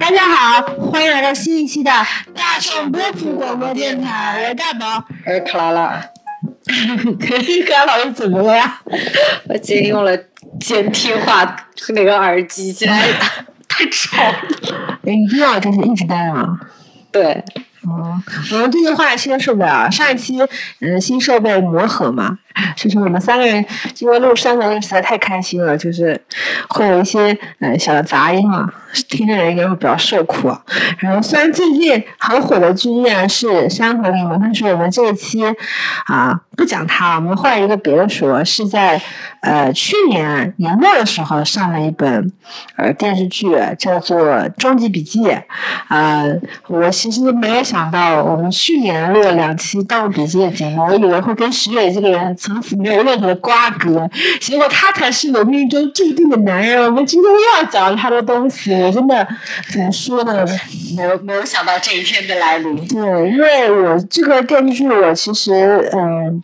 大家好，欢迎来到新一期的大众波普广播电台，我是大宝，我是克拉拉。克拉老师怎么了呀？我今天用了监听话那个耳机，现在 太吵了。你今天就是一直戴吗？对。哦，我们最近换了新的设备啊。上一期嗯新设备磨合嘛，就 是我们三个人因为录山河令实在太开心了，就是会有一些嗯小的杂音嘛，听的人应该会比较受苦。然后虽然最近很火的剧依然是《山河令》嘛，但是我们这一期啊不讲它，我们换一个别的说，是在呃去年年末的时候上了一本呃电视剧，叫做《终极笔记》。啊，我其实没有想。到我们去年录了两期《盗墓笔记》的节目，我以为会跟石磊这个人从此没有任何瓜葛，结果他才是我命中注定的男人。我们今天又要讲他的东西，我真的怎么说呢？没有没有想到这一天的来临。对，因为我这个电视剧，我其实嗯。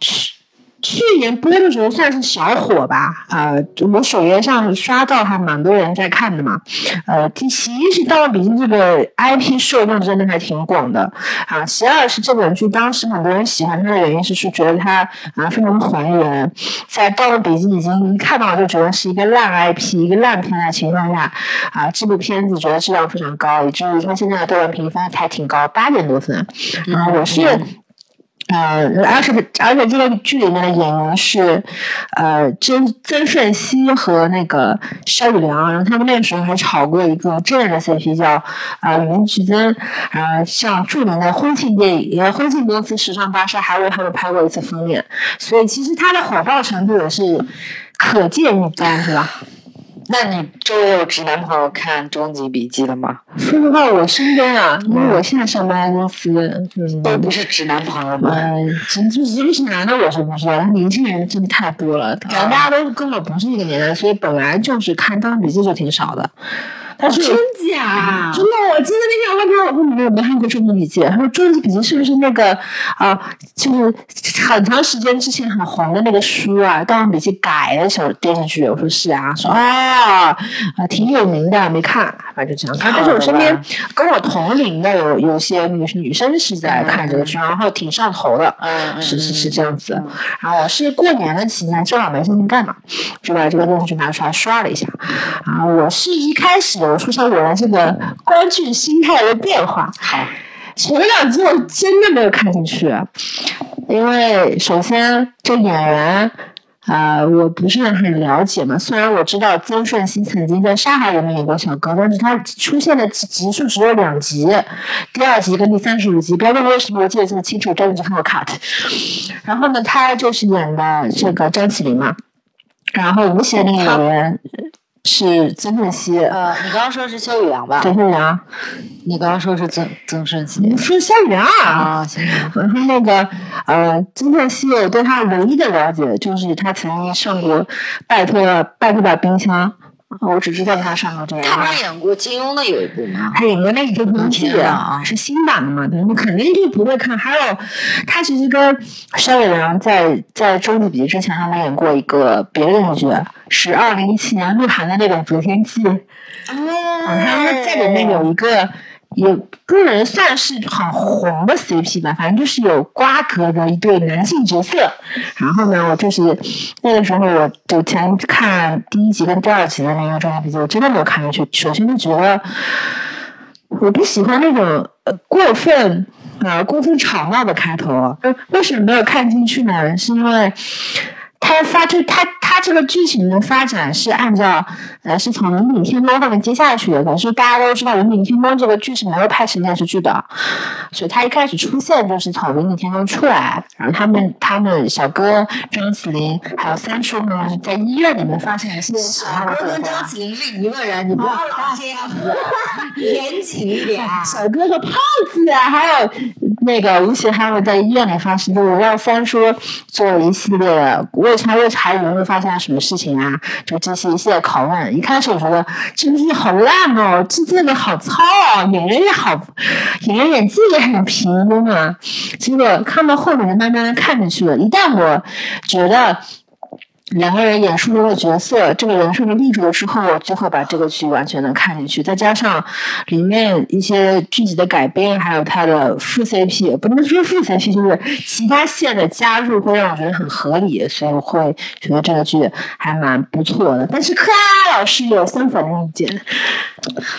去年播的时候算是小火吧，呃，我首页上刷到还蛮多人在看的嘛，呃，其一是《盗墓笔记》这个 IP 受众真的还挺广的，啊，其二是这本剧当时很多人喜欢它的原因是是觉得它啊非常还原，在《盗墓笔记》已经一看到就觉得是一个烂 IP 一个烂片的情况下，啊，这部片子觉得质量非常高，以至于它现在的豆瓣评分还挺高，八点多分，啊，我是。呃，而且而且这个剧里面的演员是，呃，曾曾舜晞和那个肖宇梁，然后他们那个时候还炒过一个真人的 CP，叫啊云菊曾，呃，像著名的婚庆电影，婚庆公司时尚芭莎还为他们拍过一次封面，所以其实他的火爆程度也是可见一斑，是吧？那你周围有直男朋友看《终极笔记》的吗？说实话，我身边啊，因为我现在上班公司都不是直男朋友吗？嗯，就是不是男的，我是不说？年轻人真的太多了，感觉大家都根本不是一个年代，所以本来就是看《终极笔记》就挺少的。真假？真的，我记得那天我问他，我说你们有没有看过《终极笔记》？他说《终极笔记》是不是那个啊？就是很长时间之前很红的那个书啊，《盗墓笔记》改的小电视剧。我说是啊，说啊啊挺有名的，没看，反正就这样。但是我身边跟我同龄的有有些女女生是在看这个剧，然后挺上头的。嗯是是是这样子。然后我是过年的期间正好没事情干嘛，就把这个电视剧拿出来刷了一下。啊，我是一开始。我说下我的这个观剧心态的变化。好，前两集我真的没有看进去，因为首先这演员啊，我不是很了解嘛。虽然我知道曾舜晞曾经在《上海》里面演过小哥，但是他出现的集数只有两集，第二集跟第三十五集。不要问为什么我记得这么清楚，真的是看过 cut。然后呢，他就是演的这个张起灵嘛。然后吴邪那个演员。是曾舜晞。呃，你刚刚说是肖宇梁吧？肖宇梁。你刚刚说是曾曾舜晞。你说肖宇梁啊？行行。我说那个呃，曾舜晞，我对他唯一的了解就是他曾经上过《拜托拜托吧冰箱》。我只知道他上过这个。他演过金庸的有一部吗？他演过那一部剧啊，是新版的嘛？你肯定就不会看。还有，他其实跟肖宇梁在在《周子笔记》之前，他们演过一个别的电视剧，是二零一七年鹿晗的那个《择天记》。哦。他们在里面有一个。也个人算是很红的 CP 吧，反正就是有瓜葛的一对男性角色。然后呢，我就是那个时候我就前看第一集跟第二集的那个状态比较，我真的没有看进去。首先就觉得我不喜欢那种呃过分啊过分吵闹的开头。为什么没有看进去呢？是因为。他发就他他这个剧情的发展是按照呃是从《人顶天猫》上面接下去的，可是大家都知道《人顶天猫》这个剧是没有拍成电视剧的，所以他一开始出现就是从《人顶天猫》出来，然后他们他们小哥张起灵还有三叔呢在医院里面发现了些小哥跟张起灵是一个人，你不要老这样子，严谨一点。小哥和胖子啊，还有那个吴邪他们在医院里发生，就是让三叔做一系列的为查为查有没有发现什么事情啊？就进行一系列拷问。一开始我觉得这部剧好烂哦，制作的好糙啊，演员也好，演员演技也很平庸啊。结果看到后面，慢慢的看进去了。一旦我觉得两个人演出中的角色，这个人设的立住了之后，就会把这个剧完全能看进去。再加上里面一些剧集的改编，还有它的副 CP，不能说副 CP，就是其他线的加入，会让我觉得很合理，所以我会觉得这个剧还蛮不错的。但是克拉老师有相反的意见，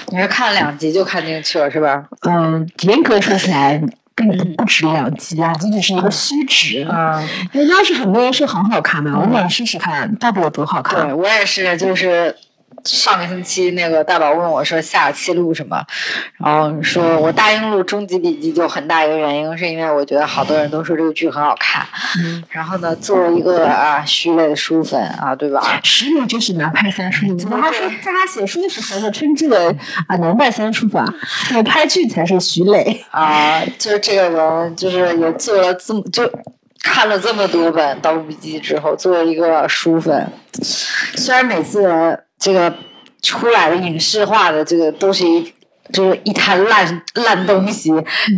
你是看了两集就看进去了是吧？嗯，严格说起来。并不值两集啊，仅仅是一个虚值啊。因为当时很多人说很好看嘛，我想试试看到底有多好看。对我也是，就是。上个星期那个大宝问我说下期录什么，然后说我答应录《终极笔记》就很大一个原因是因为我觉得好多人都说这个剧很好看，然后呢作为一个啊徐磊的书粉啊对吧？徐磊就是南派三叔，怎么还说在他写书的时候呢称之为啊南派三叔吧？那拍剧才是徐磊啊，就是这个人就是也做了这么就看了这么多本《盗墓笔记》之后，作为一个书粉，虽然每次。这个出来的影视化的这个都是一就是一滩烂烂东西，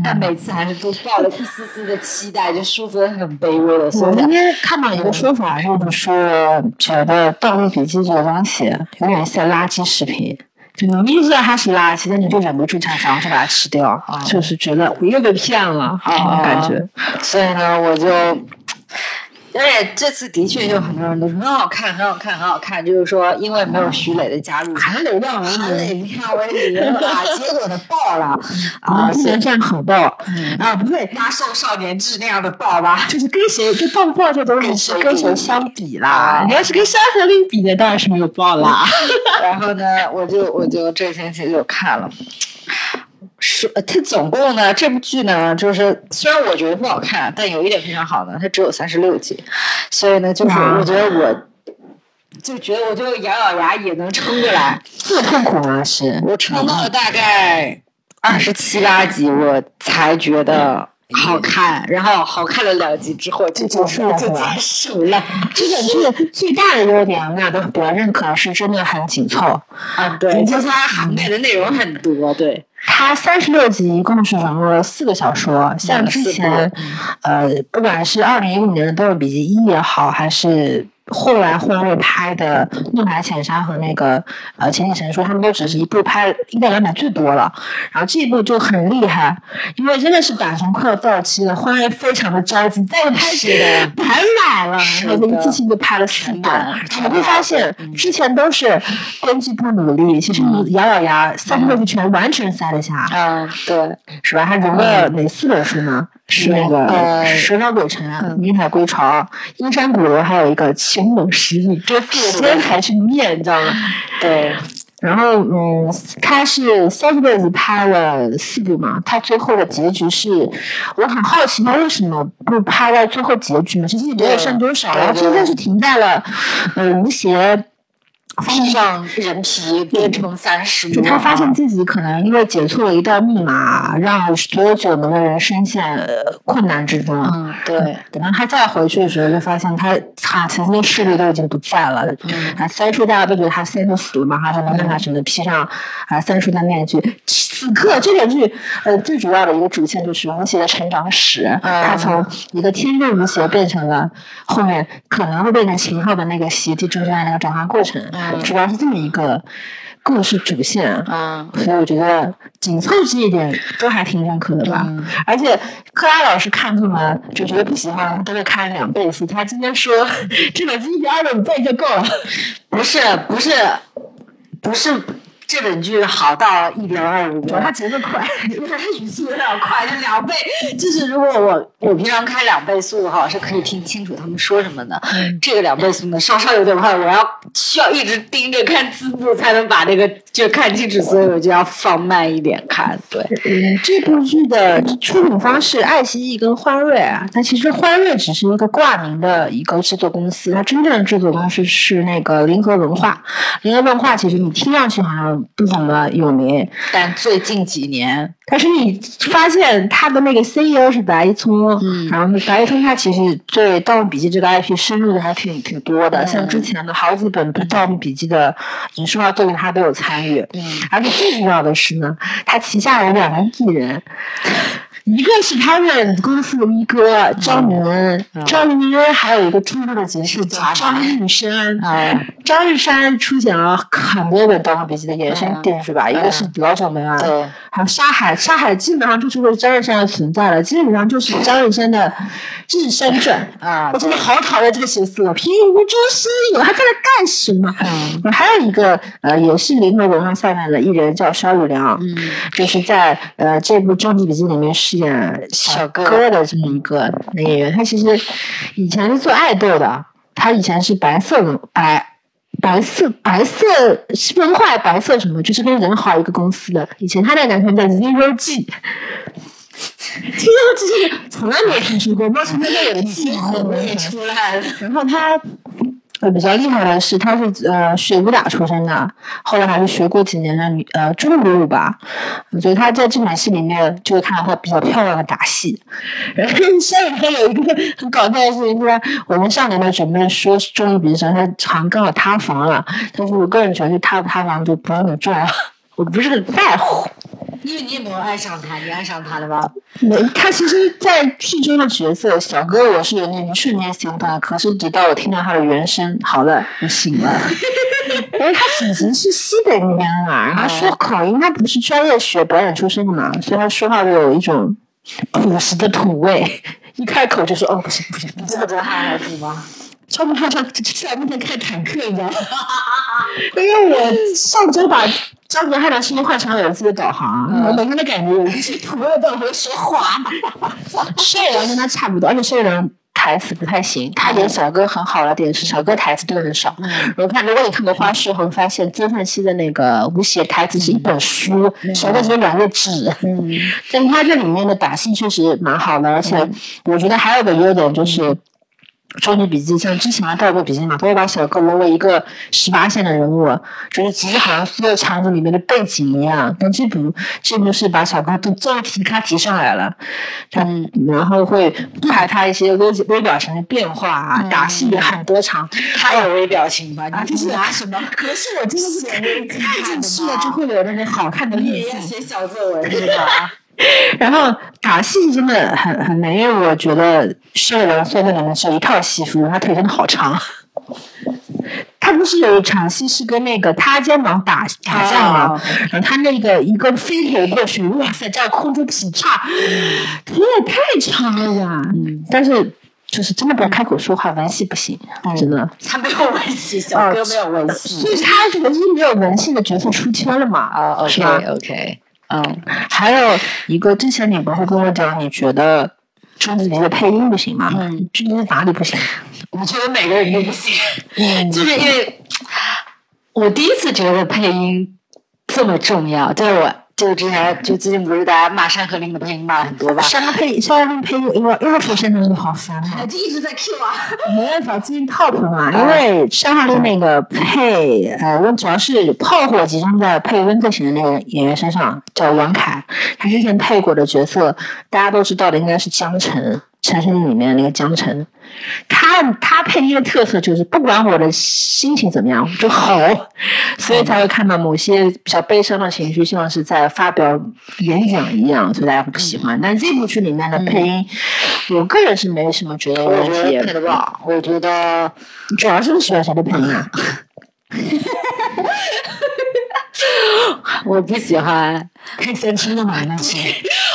但每次还是都抱了一丝丝的期待，就舒服的很卑微的。我今天看到一个说法，就是说觉得《盗墓笔记》这个东西有点像垃圾食品，就你明知道它是垃圾，但你就忍不住想想去把它吃掉，就是觉得我又被骗了啊感觉。所以呢，我就。而且这次的确就很多人都说很好看，很好看，很好看。就是说，因为没有徐磊的加入，韩磊让韩磊让为零啊，结果呢爆了 啊！不能这样好爆啊！不对，压瘦少年志那样的爆吧？就是跟谁就爆不爆这东西是跟谁相比啦？你要是跟《山河令》比的，当然是没有爆啦。然后呢，我就我就这星期就看了。是，它总共呢，这部剧呢，就是虽然我觉得不好看，但有一点非常好呢，它只有三十六集，所以呢，就是我觉得我，就觉得我就咬咬牙也能撑过来。这么痛苦吗？是我撑到了大概二十七八集，我才觉得好看，然后好看了两集之后就结束了，就结束了。这个剧 最大的优点，我俩都比较认可，是真的很紧凑啊，对，就是它涵盖的内容很多，对。它三十六集，一共是融入了四个小说。像之前，呃，不管是二零一五年的《盗墓笔记一》也好，还是。后来换位拍的《怒海潜沙》和那个呃《千里神说》，他们都只是一部拍一到两百最多了。然后这一部就很厉害，因为真的是版权快要到期了，欢迎非常的着急，再拍的排满了，然后一次性就拍了四版。你会发现，之前都是编剧不努力，其实你咬咬牙，三十六集全完全塞得下。嗯，对，是吧？他融了哪四本书呢？是那个《蛇妖鬼城》《云海归巢》《阴山古楼》，还有一个《晴冷十里》。这今天才去念，你知道吗？对。然后，嗯，他是三十辈子拍了四部嘛，他最后的结局是，我很好奇他为什么不拍到最后结局嘛？其实也没有剩多少，然后现在是停在了，嗯，吴邪。披上人皮变成三十，就他发现自己可能因为解错了一道密码，让所有九门的人深陷困难之中。嗯，对。等到他再回去的时候，就发现他他曾经的势力都已经不在了。嗯。啊三叔大家都觉得他三叔死了嘛，他就没办法只能披上啊三叔的面具。此刻这个剧呃最主要的一个主线就是吴邪的成长史，嗯他从一个天真无邪变成了后面可能会变成秦昊的那个邪帝中间的那个转化过程。主要是这么一个故事主线啊，所以我觉得紧凑这一点都还挺认可的吧。而且克拉老师看这么就觉得不喜欢，都会看两倍速。他今天说 这本剧二的五倍就够了，不是不是不是。这本剧好到一点二五，它节奏快，因为它语速有点快，就两倍。就是如果我我平常开两倍速的话，我是可以听清楚他们说什么的。这个两倍速呢，稍稍有点快，我要需要一直盯着看字幕才能把那个就看清楚，所以我就要放慢一点看。对，嗯，这部剧的出品方是爱奇艺跟欢瑞啊，但其实欢瑞只是一个挂名的一个制作公司，它真正的制作公司是那个联合文化。联合文化其实你听上去好像。不怎么有名，但最近几年，但是你发现他的那个 CEO 是白一聪，嗯然后白一聪他其实对《盗墓笔记》这个 IP 深入的还挺挺多的，像之前的好几本《盗墓笔记》的影视化作品他都有参与，而且最重要的是呢，他旗下有两个艺人。一个是他们公司的一哥张铭恩，张铭恩还有一个重要的角色叫张玉山。张日山出演了很多本《盗墓笔记》的衍生电视剧吧，一个是《老九门》啊，还有《沙海》。沙海基本上就是为张日山而存在了，基本上就是张日山的日山传啊。我真的好讨厌这个角色，平无中生有，他在那干什么？嗯，还有一个呃，也是联合文化下面的艺人叫肖宇良，嗯，就是在呃这部《终极笔记》里面饰演小哥的这么一个男演员。他其实以前是做爱豆的，他以前是白色的白。白色白色文化白色什么，就是跟人好一个公司的。以前他的男朋友叫 Zero G 从来没有听说过，猫从来没有的记忆出来了。然后他。比较厉害的是，他是呃学武打出身的，后来还是学过几年的呃中国舞吧。我觉得他在这场戏里面就看到他比较漂亮的打戏。然后下面还有一个很搞笑的事情，就是我们上年呢准备说中医比赛，他常刚好塌房了。但是我个人觉得塌不塌房就不是很重要，我不是很在乎。因为你也没有爱上他，你爱上他了吧？没，他其实，在剧中的角色小哥，我是有那一瞬间喜欢他，可是直到我听到他的原声，好了，我醒了。因为他其实是西北那边的嘛，然后说口音，他不是专业学表演出身的嘛，所以他说话就有一种朴实的土味，一开口就说哦不行不行，你这么多汉孩子吗？超不超超，在那边开坦克，你知道吗？因为我上周把。张杰汉的新换成了有自己的导航，我每天的感觉有一些土味的导航说话。谢良跟他差不多，而且谢良台词不太行，他演小哥很好了点是小哥台词真的很少。我看如果你看过花絮，会发现曾舜晞的那个吴邪台词是一本书，小哥只有两个纸。嗯，但他这里面的打戏确实蛮好的，而且我觉得还有个优点就是。终极笔记像之前的盗墓笔记嘛，都会把小哥沦为一个十八线的人物，就是其实好像所有场景里面的背景一样。但这部这部是把小哥都都提他提上来了，嗯，然后会拍他一些微微表情的变化啊，打戏也很多场。他有微表情吧？你是拿什么？可是我真的是 看进去了就会有那种好看的脸色。写小作文是吧？然后打戏真的很很难，因为我觉得射人虽然里面是一套戏服，他腿真的好长。他不是有一场戏是跟那个他肩膀打打架吗？然后他那个一个飞腿过去，哇塞，这样空中劈叉，腿也太长了呀！嗯，但是就是真的不要开口说话，文戏不行，真的。他没有文戏，小哥没有文戏，所以他唯一没有文戏的角色出圈了嘛？啊，OK OK。嗯，还有一个之前你不是跟我讲，你觉得终极的配音不行吗？嗯，究竟哪里不行？我觉得每个人都不行，就是因为我第一次觉得配音这么重要，就是我。就之前就最近不是大家骂《山河令》的配音骂了很多吧？山河配山河令配音，因为又说山河令好烦啊！就一直在 Q 啊，没办法，最近 top 嘛。因为山河令那个配呃，温主要是炮火集中在配温客行的那个演员身上，叫王凯。他之前配过的角色，大家都知道的，应该是江辰。陈升里面那个江辰，他他配音的特色就是不管我的心情怎么样，就吼，所以才会看到某些比较悲伤的情绪，像是在发表演讲一样，所以大家会不喜欢。但这部剧里面的配音，我个人是没什么觉得问题。配的不好，我觉得主要是喜欢谁的配音啊？我不喜欢配三叔的嘛，那是。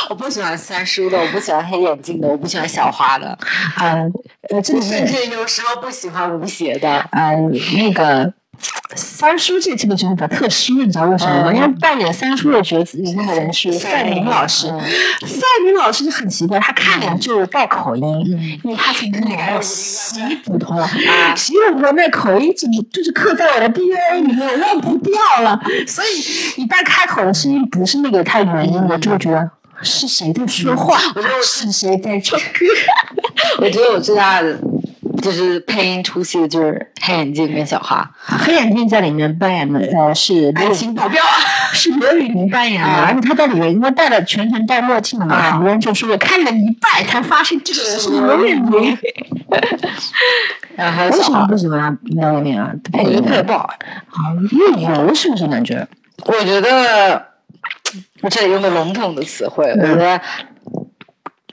我不喜欢三叔的，我不喜欢黑眼镜的，我不喜欢小花的。嗯，甚至有时候不喜欢吴邪的。嗯，那个。三叔这这个角色比较特殊，你知道为什么吗？因为扮演三叔的角色那个人是范明老师。范明老师就很奇怪，他看脸就是带口音，因为他从那个习普通啊，习普通那口音就就是刻在我的 DNA 里面，忘不掉了。所以一旦开口的声音不是那个太原音，我就觉得是谁在说话？是谁在唱歌？我觉得我最大的。就是配音出戏的就是黑眼镜跟小花，黑眼镜在里面扮演的呃是爱情保镖，是刘宇宁扮演的，而且他在里面因为戴了全程戴墨镜嘛，很多人就说我看了一半才发现这个人是刘宇宁。然后为什么不喜欢刘宇宁啊？配音配的不好，好越油是不是感觉？我觉得我这里用个笼统的词汇，我觉得。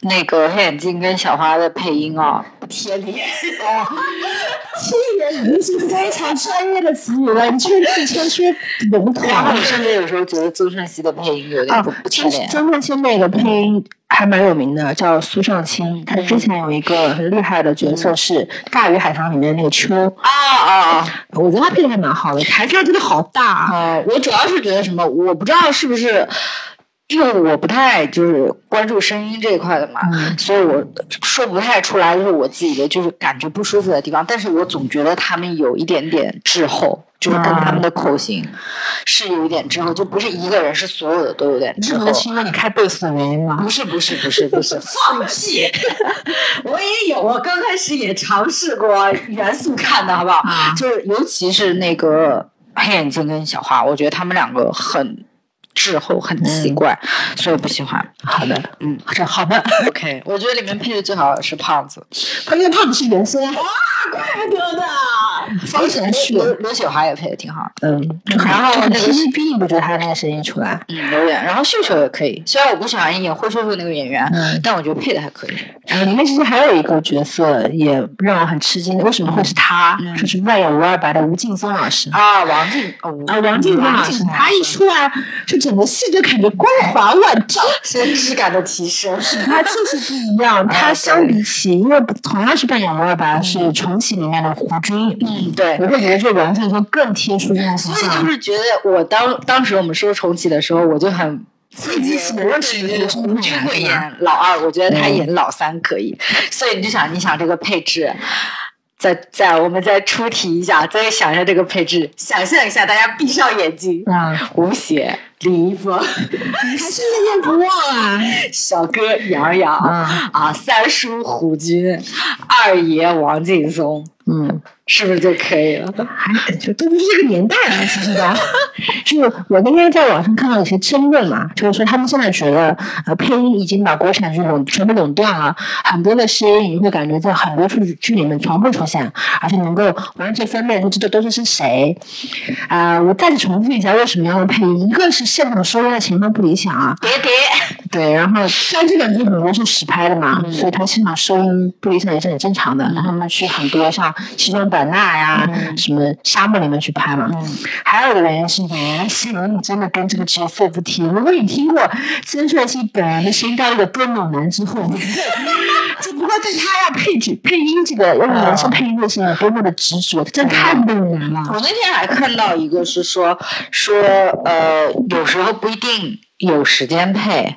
那个黑眼镜跟小花的配音啊，贴脸哦，贴脸 已经是非常专业的词语了，你这是谦虚笼统。然后我甚至有时候觉得曾舜晞的配音有点不不贴脸。曾舜晞那个配音还蛮有名的，叫苏尚卿。他之前有一个很厉害的角色是《大鱼海棠》里面那个秋啊啊啊！我觉得他配的还蛮好的，台上真的好大啊！我主要是觉得什么，我不知道是不是。因为我不太就是关注声音这一块的嘛，所以我说不太出来，就是我自己的就是感觉不舒服的地方。但是我总觉得他们有一点点滞后，就是跟他们的口型是有一点滞后，就不是一个人，是所有的都有点滞后。是因为你开贝斯的原因吗？不是，不是，不是，不是，放屁！我也有，我刚开始也尝试过元素看的好不好？就是尤其是那个黑眼睛跟小花，我觉得他们两个很。滞后很奇怪，所以我不喜欢。好的，嗯，这好的。OK，我觉得里面配的最好的是胖子，因为胖子是原声。哇，怪不得的。方程式，刘刘雪华也配的挺好。嗯，然后那个 TVB 不觉得他那个声音出来？嗯，有点。然后秀秀也可以，虽然我不喜欢演霍秀秀那个演员，但我觉得配的还可以。然后里面其实还有一个角色也让我很吃惊，为什么会是他？就是扮演吴二白的吴劲松老师啊，王劲啊，王劲松老师，他一出来就。整个戏就感觉光华万丈，真实 感的提升。是他就是不一样。他相比起，因为同样是扮演吴二白，是重启里面的胡军。嗯，对。我会觉得这王劲松更贴出这种。所以就是觉得，我当当时我们说重启的时候，我就很费解。胡军会演老二，我觉得他演老三可以。所以你就想，你想这个配置。再再，我们再出题一下，再想一下这个配置，想象一下，大家闭上眼睛，啊，吴邪、李易峰，还是念念不忘啊，小哥杨洋，啊，三叔胡军，二爷王劲松。嗯，是不是就可以了？还就都不是这个年代了，其实吧。就我那天在网上看到一些争论嘛，就是说他们现在觉得，呃，配音已经把国产剧垄全部垄断了，很多的声音你会感觉在很多剧剧里面全部出现，而且能够完全分辨出这都是是谁。啊，我再次重复一下，为什么要用配音？一个是现场收音的情况不理想啊，叠叠。对，然后像这两剧很多是实拍的嘛，所以它现场收音不理想也是很正常的。然后他们去很多像。西双版纳呀，什么沙漠里面去拍嘛？还有一个原因是演员形容真的跟这个角色不贴。如果你听过曾舜晞本人的声带有多猛男之后，只不过对他要配置配音这个用男生配音的时候多么的执着，真的太猛男了。我那天还看到一个是说说呃，有时候不一定有时间配。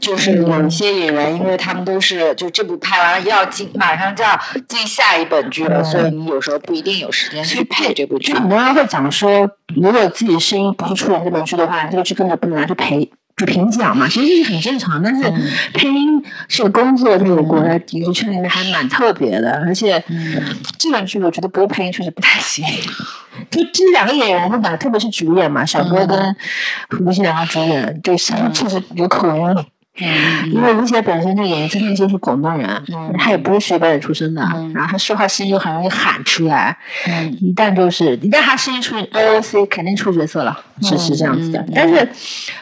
就是有一些演员，因为他们都是就这部拍完了要进，马上就要进下一本剧了，所以你有时候不一定有时间去配这部剧。很多人会讲说，如果自己声音不是出演这本剧的话，这个剧根本不能拿去陪。就评奖嘛，其实这是很正常。但是配音是个工作，在我国的影视圈里面还蛮特别的。而且这两剧我觉得播配音确实不太行。就这两个演员，他吧特别是主演嘛，小哥跟胡星两个主演，对声音确实有口音。嗯，因为吴邪本身这个演员真的就是广东人，他也不是学表演出身的，然后他说话声音又很容易喊出来，嗯一旦就是一旦他声音出 OOC，肯定出角色了，是是这样子的。但是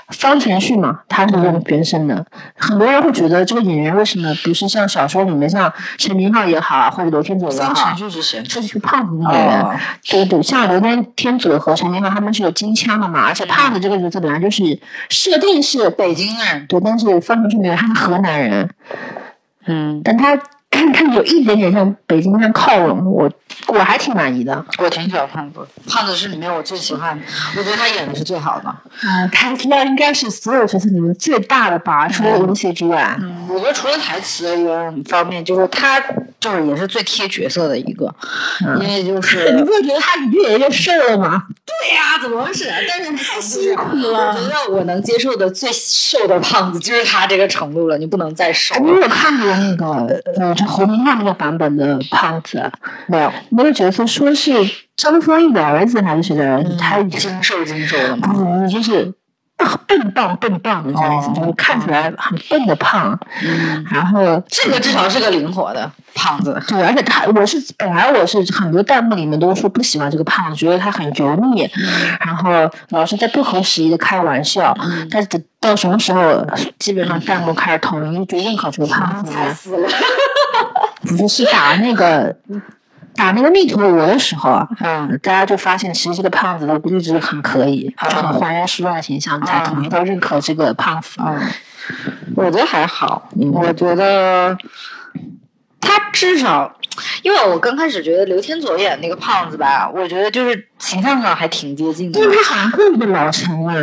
方程序嘛，他是用原声的，很多人会觉得这个演员为什么不是像小说里面像陈明昊也好，或者刘天佐也好，方程序是谁？这是胖子演员，对对，像刘天天佐和陈明浩他们是有金腔的嘛，而且胖子这个角色本来就是设定是北京人，对，但是。方程式他是河南人，嗯，但他看看有一点点向北京像靠拢，我我还挺满意的。我挺喜欢胖子，胖子是里面我最喜欢，我觉得他演的是最好的。嗯，他那应该是所有角色里面最大的吧，除了吴邪之外。嗯，我觉得除了台词一个方面，就是他。就是也是最贴角色的一个，因为就是 你不觉得他越来越瘦了吗？对呀，怎么回事？但是太辛苦了。我觉得我能接受的最瘦的胖子就是他这个程度了，你不能再瘦。你有看过那个呃，就侯明昊那个版本的胖子没有？那个角色说是张丰毅的儿子还是谁的儿子？他精瘦精瘦的嘛，嗯，就是。笨棒笨棒的这样意思，就是看起来很笨的胖。嗯，然后这个至少是个灵活的胖子。对，而且他我是本来我是很多弹幕里面都说不喜欢这个胖子，觉得他很油腻，然后老是在不合时宜的开玩笑。但是到什么时候，基本上弹幕开始统一就认可这个胖子惨死了。不是是 打那个。打那个密陀罗的时候啊，嗯，大家就发现其实这个胖子的估值很可以，就很还原书的形象，才统一都认可这个胖子。嗯，我觉得还好，嗯我觉得他至少，因为我刚开始觉得刘天佐演那个胖子吧，我觉得就是形象上还挺接近的因，为他好像更不老成啊，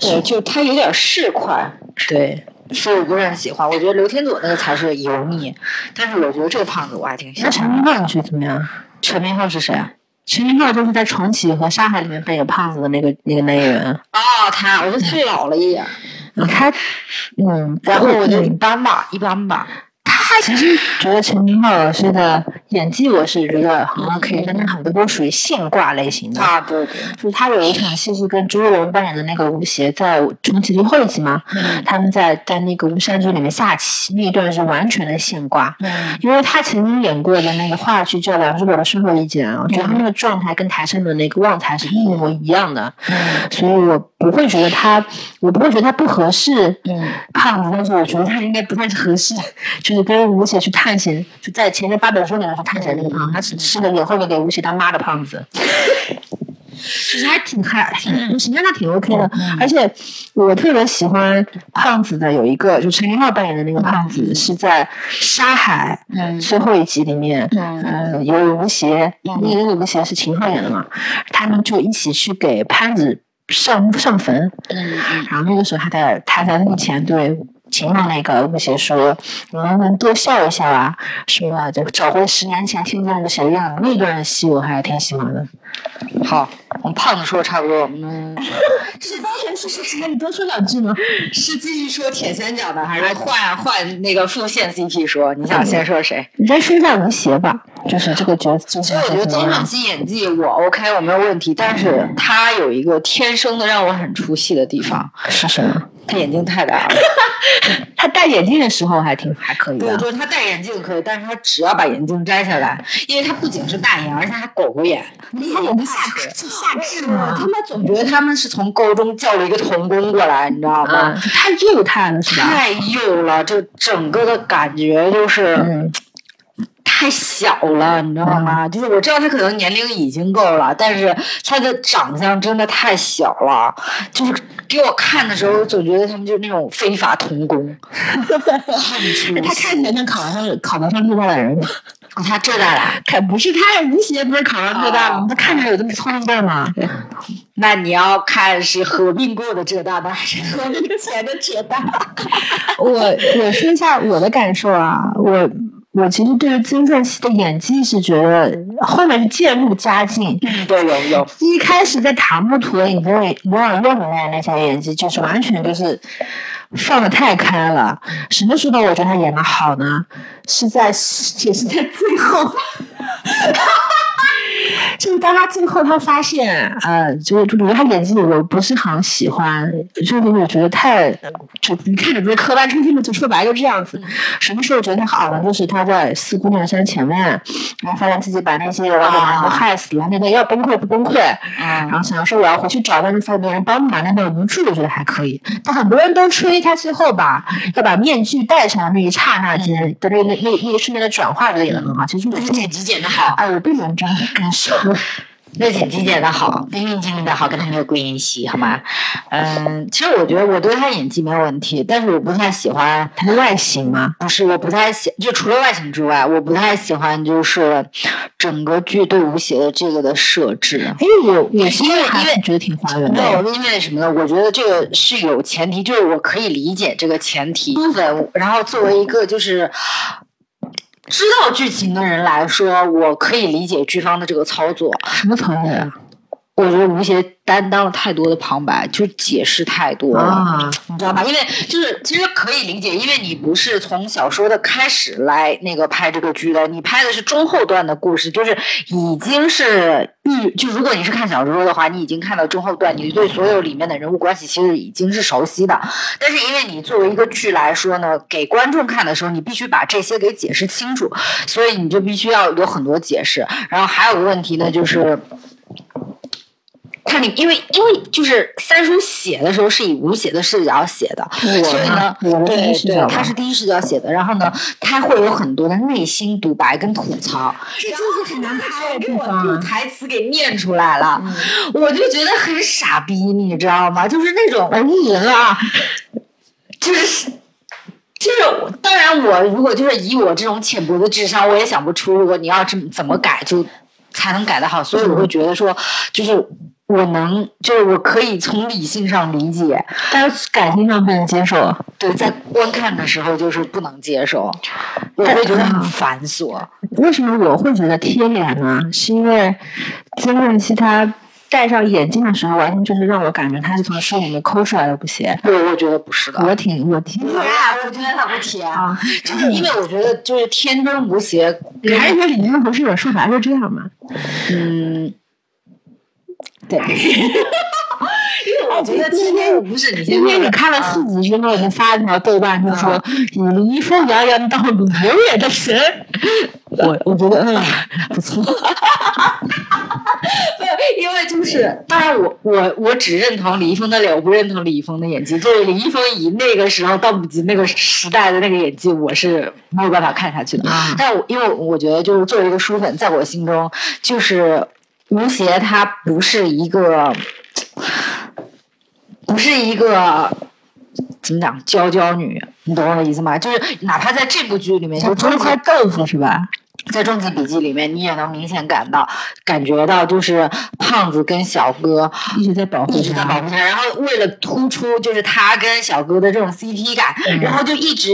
对，就他有点市侩，对，所以我不是很喜欢。我觉得刘天佐那个才是油腻，但是我觉得这个胖子我还挺喜那陈欢。明昊你觉得怎么样？陈明昊是谁啊？陈明昊就是在重启和沙海里面扮演胖子的那个那个男演员，哦，他，我觉得太老了一点，他，嗯，然后我觉得一嗯般吧，一般吧。他其实觉得陈明昊老师的演技，我是觉得很 OK，但他很多都属于现挂类型的。啊，对对，就是他有一场戏是跟朱一龙扮演的那个吴邪在重启最后一集嘛，嗯。他们在在那个吴山居里面下棋，那一段是完全的现挂。嗯。因为他曾经演过的那个话剧叫《梁山伯的生活意见》啊，我觉得他那个状态跟台上的那个旺财是一模一样的，嗯。所以我不会觉得他，我不会觉得他不合适。嗯。胖子，但是我觉得他应该不太合适，就是跟吴邪去探险，就在前面八本书里面去探险那个胖子，他只是个演后面给吴邪当妈的胖子。其实还挺还挺形象上挺 OK 的，而且我特别喜欢胖子的有一个，就陈明昊扮演的那个胖子是在《沙海》嗯。最后一集里面，嗯。呃，有吴邪，那个吴邪是秦昊演的嘛，他们就一起去给潘子上上坟，嗯。然后那个时候他在他在墓前对秦昊那个吴邪说：“你能不能多笑一笑啊？说啊，就找回十年前现在的谁样那段戏我还是挺喜欢的。好，我们胖子说的差不多，我们 是前是是是，你多说两句吗？是继续说铁三角的，还是换换那个副线 CP 说？你想先说谁？你再说一下吴邪吧，就是这个角色。其实我觉得曾舜晞演技我 OK，我没有问题，但是他有一个天生的让我很出戏的地方，是什么？他眼睛太大了。他戴眼镜的时候还挺还可以对，的。就是他戴眼镜可以，但是他只要把眼镜摘下来，因为他不仅是大眼，而且还狗狗眼。他眼睛下是下至他吗？们总觉得他们是从高中叫了一个童工过来，你知道吗？嗯，太幼态了是吧？太幼了，就整个的感觉就是。嗯，太小了，你知道吗？就是我知道他可能年龄已经够了，但是他的长相真的太小了。就是给我看的时候，总觉得他们就是那种非法童工，他看起来像考上考得上浙大的人。哦他浙大的，可不是他，吴邪不是考上浙大了吗？哦他看着有这么聪明的吗？那你要看是合并过的浙大的还是合并前的浙大？我我说一下我的感受啊，我我其实对于曾舜晞的演技是觉得后面是渐入佳境。嗯，对，有有。一开始在《塔木图》里面，摩尔用的那那些演技，就是完全就是放的太开了。什么时候我觉得他演的好呢？是在也是在最后。就是当他最后他发现，呃，就就比如他演技我不是很喜欢，就是我觉得太，就你看着不是科班出身的，就说白了就这样子。什么时候觉得他好呢？就是他在四姑娘山前面，然后发现自己把那些老板娘都害死了，那个要崩溃不崩溃？然后想说我要回去找，但是发现没人帮忙，那段无助，我觉得还可以。但很多人都吹他最后吧要把面具戴上那一刹那间的那那那那一瞬间的转化，我觉得演的很好。其实我剪辑剪的好，哎，我并没有这样的感受。那剪辑剪的好，冰冰经历的好，跟他没有关系，好吗？嗯，其实我觉得我对他演技没有问题，但是我不太喜欢他的外形嘛，不是，我不太喜，就除了外形之外，我不太喜欢就是整个剧对吴邪的这个的设置。因为我我是因为因为觉得挺还原的。因为什么呢？我觉得这个是有前提，就是我可以理解这个前提部分，然后作为一个就是知道剧情的人来说，我可以理解剧方的这个操作。什么操作呀？我觉得吴邪担当了太多的旁白，就解释太多了，你知道吧？因为就是其实可以理解，因为你不是从小说的开始来那个拍这个剧的，你拍的是中后段的故事，就是已经是预就如果你是看小说的话，你已经看到中后段，你对所有里面的人物关系其实已经是熟悉的。但是因为你作为一个剧来说呢，给观众看的时候，你必须把这些给解释清楚，所以你就必须要有很多解释。然后还有个问题呢，就是。看你，因为因为就是三叔写的时候是以吴邪的视角写的，所以呢，对对，他是第一视角写的，然后呢，他会有很多的内心独白跟吐槽，这就是很难拍的地方，台词给念出来了，我就觉得很傻逼，你知道吗？就是那种腻人了，就是就是，当然我如果就是以我这种浅薄的智商，我也想不出，如果你要这么怎么改就才能改得好，所以我会觉得说，就是。我能，就是我可以从理性上理解，但是感性上不能接受。对，在观看的时候就是不能接受，我会觉得很繁琐。为什么我会觉得贴脸呢？是因为曾舜晞他戴上眼镜的时候，完全就是让我感觉他是从书里面抠出来的不鞋。对，我觉得不是的。我挺我挺，我觉得他不贴啊，就是因为我觉得就是天真无邪。还是说李云不是有说法是这样吗？嗯。对，因为我觉得今天不是你，今天你看了四集之后，你发一条豆瓣就说以离风遥遥到永远的神，我我觉得嗯不错，对，因为就是当然我我我只认同李易峰的脸，我不认同李易峰的演技。作为李易峰以那个时候到五级那个时代的那个演技，我是没有办法看下去的。但我因为我觉得就是作为一个书粉，在我心中就是。吴邪他不是一个，不是一个怎么讲娇娇女，你懂我的意思吗？就是哪怕在这部剧里面，就是块豆腐是吧？在《终极笔记》里面，你也能明显感到、感觉到，就是胖子跟小哥一直在保护他，保护他，然后为了突出就是他跟小哥的这种 CP 感，然后就一直。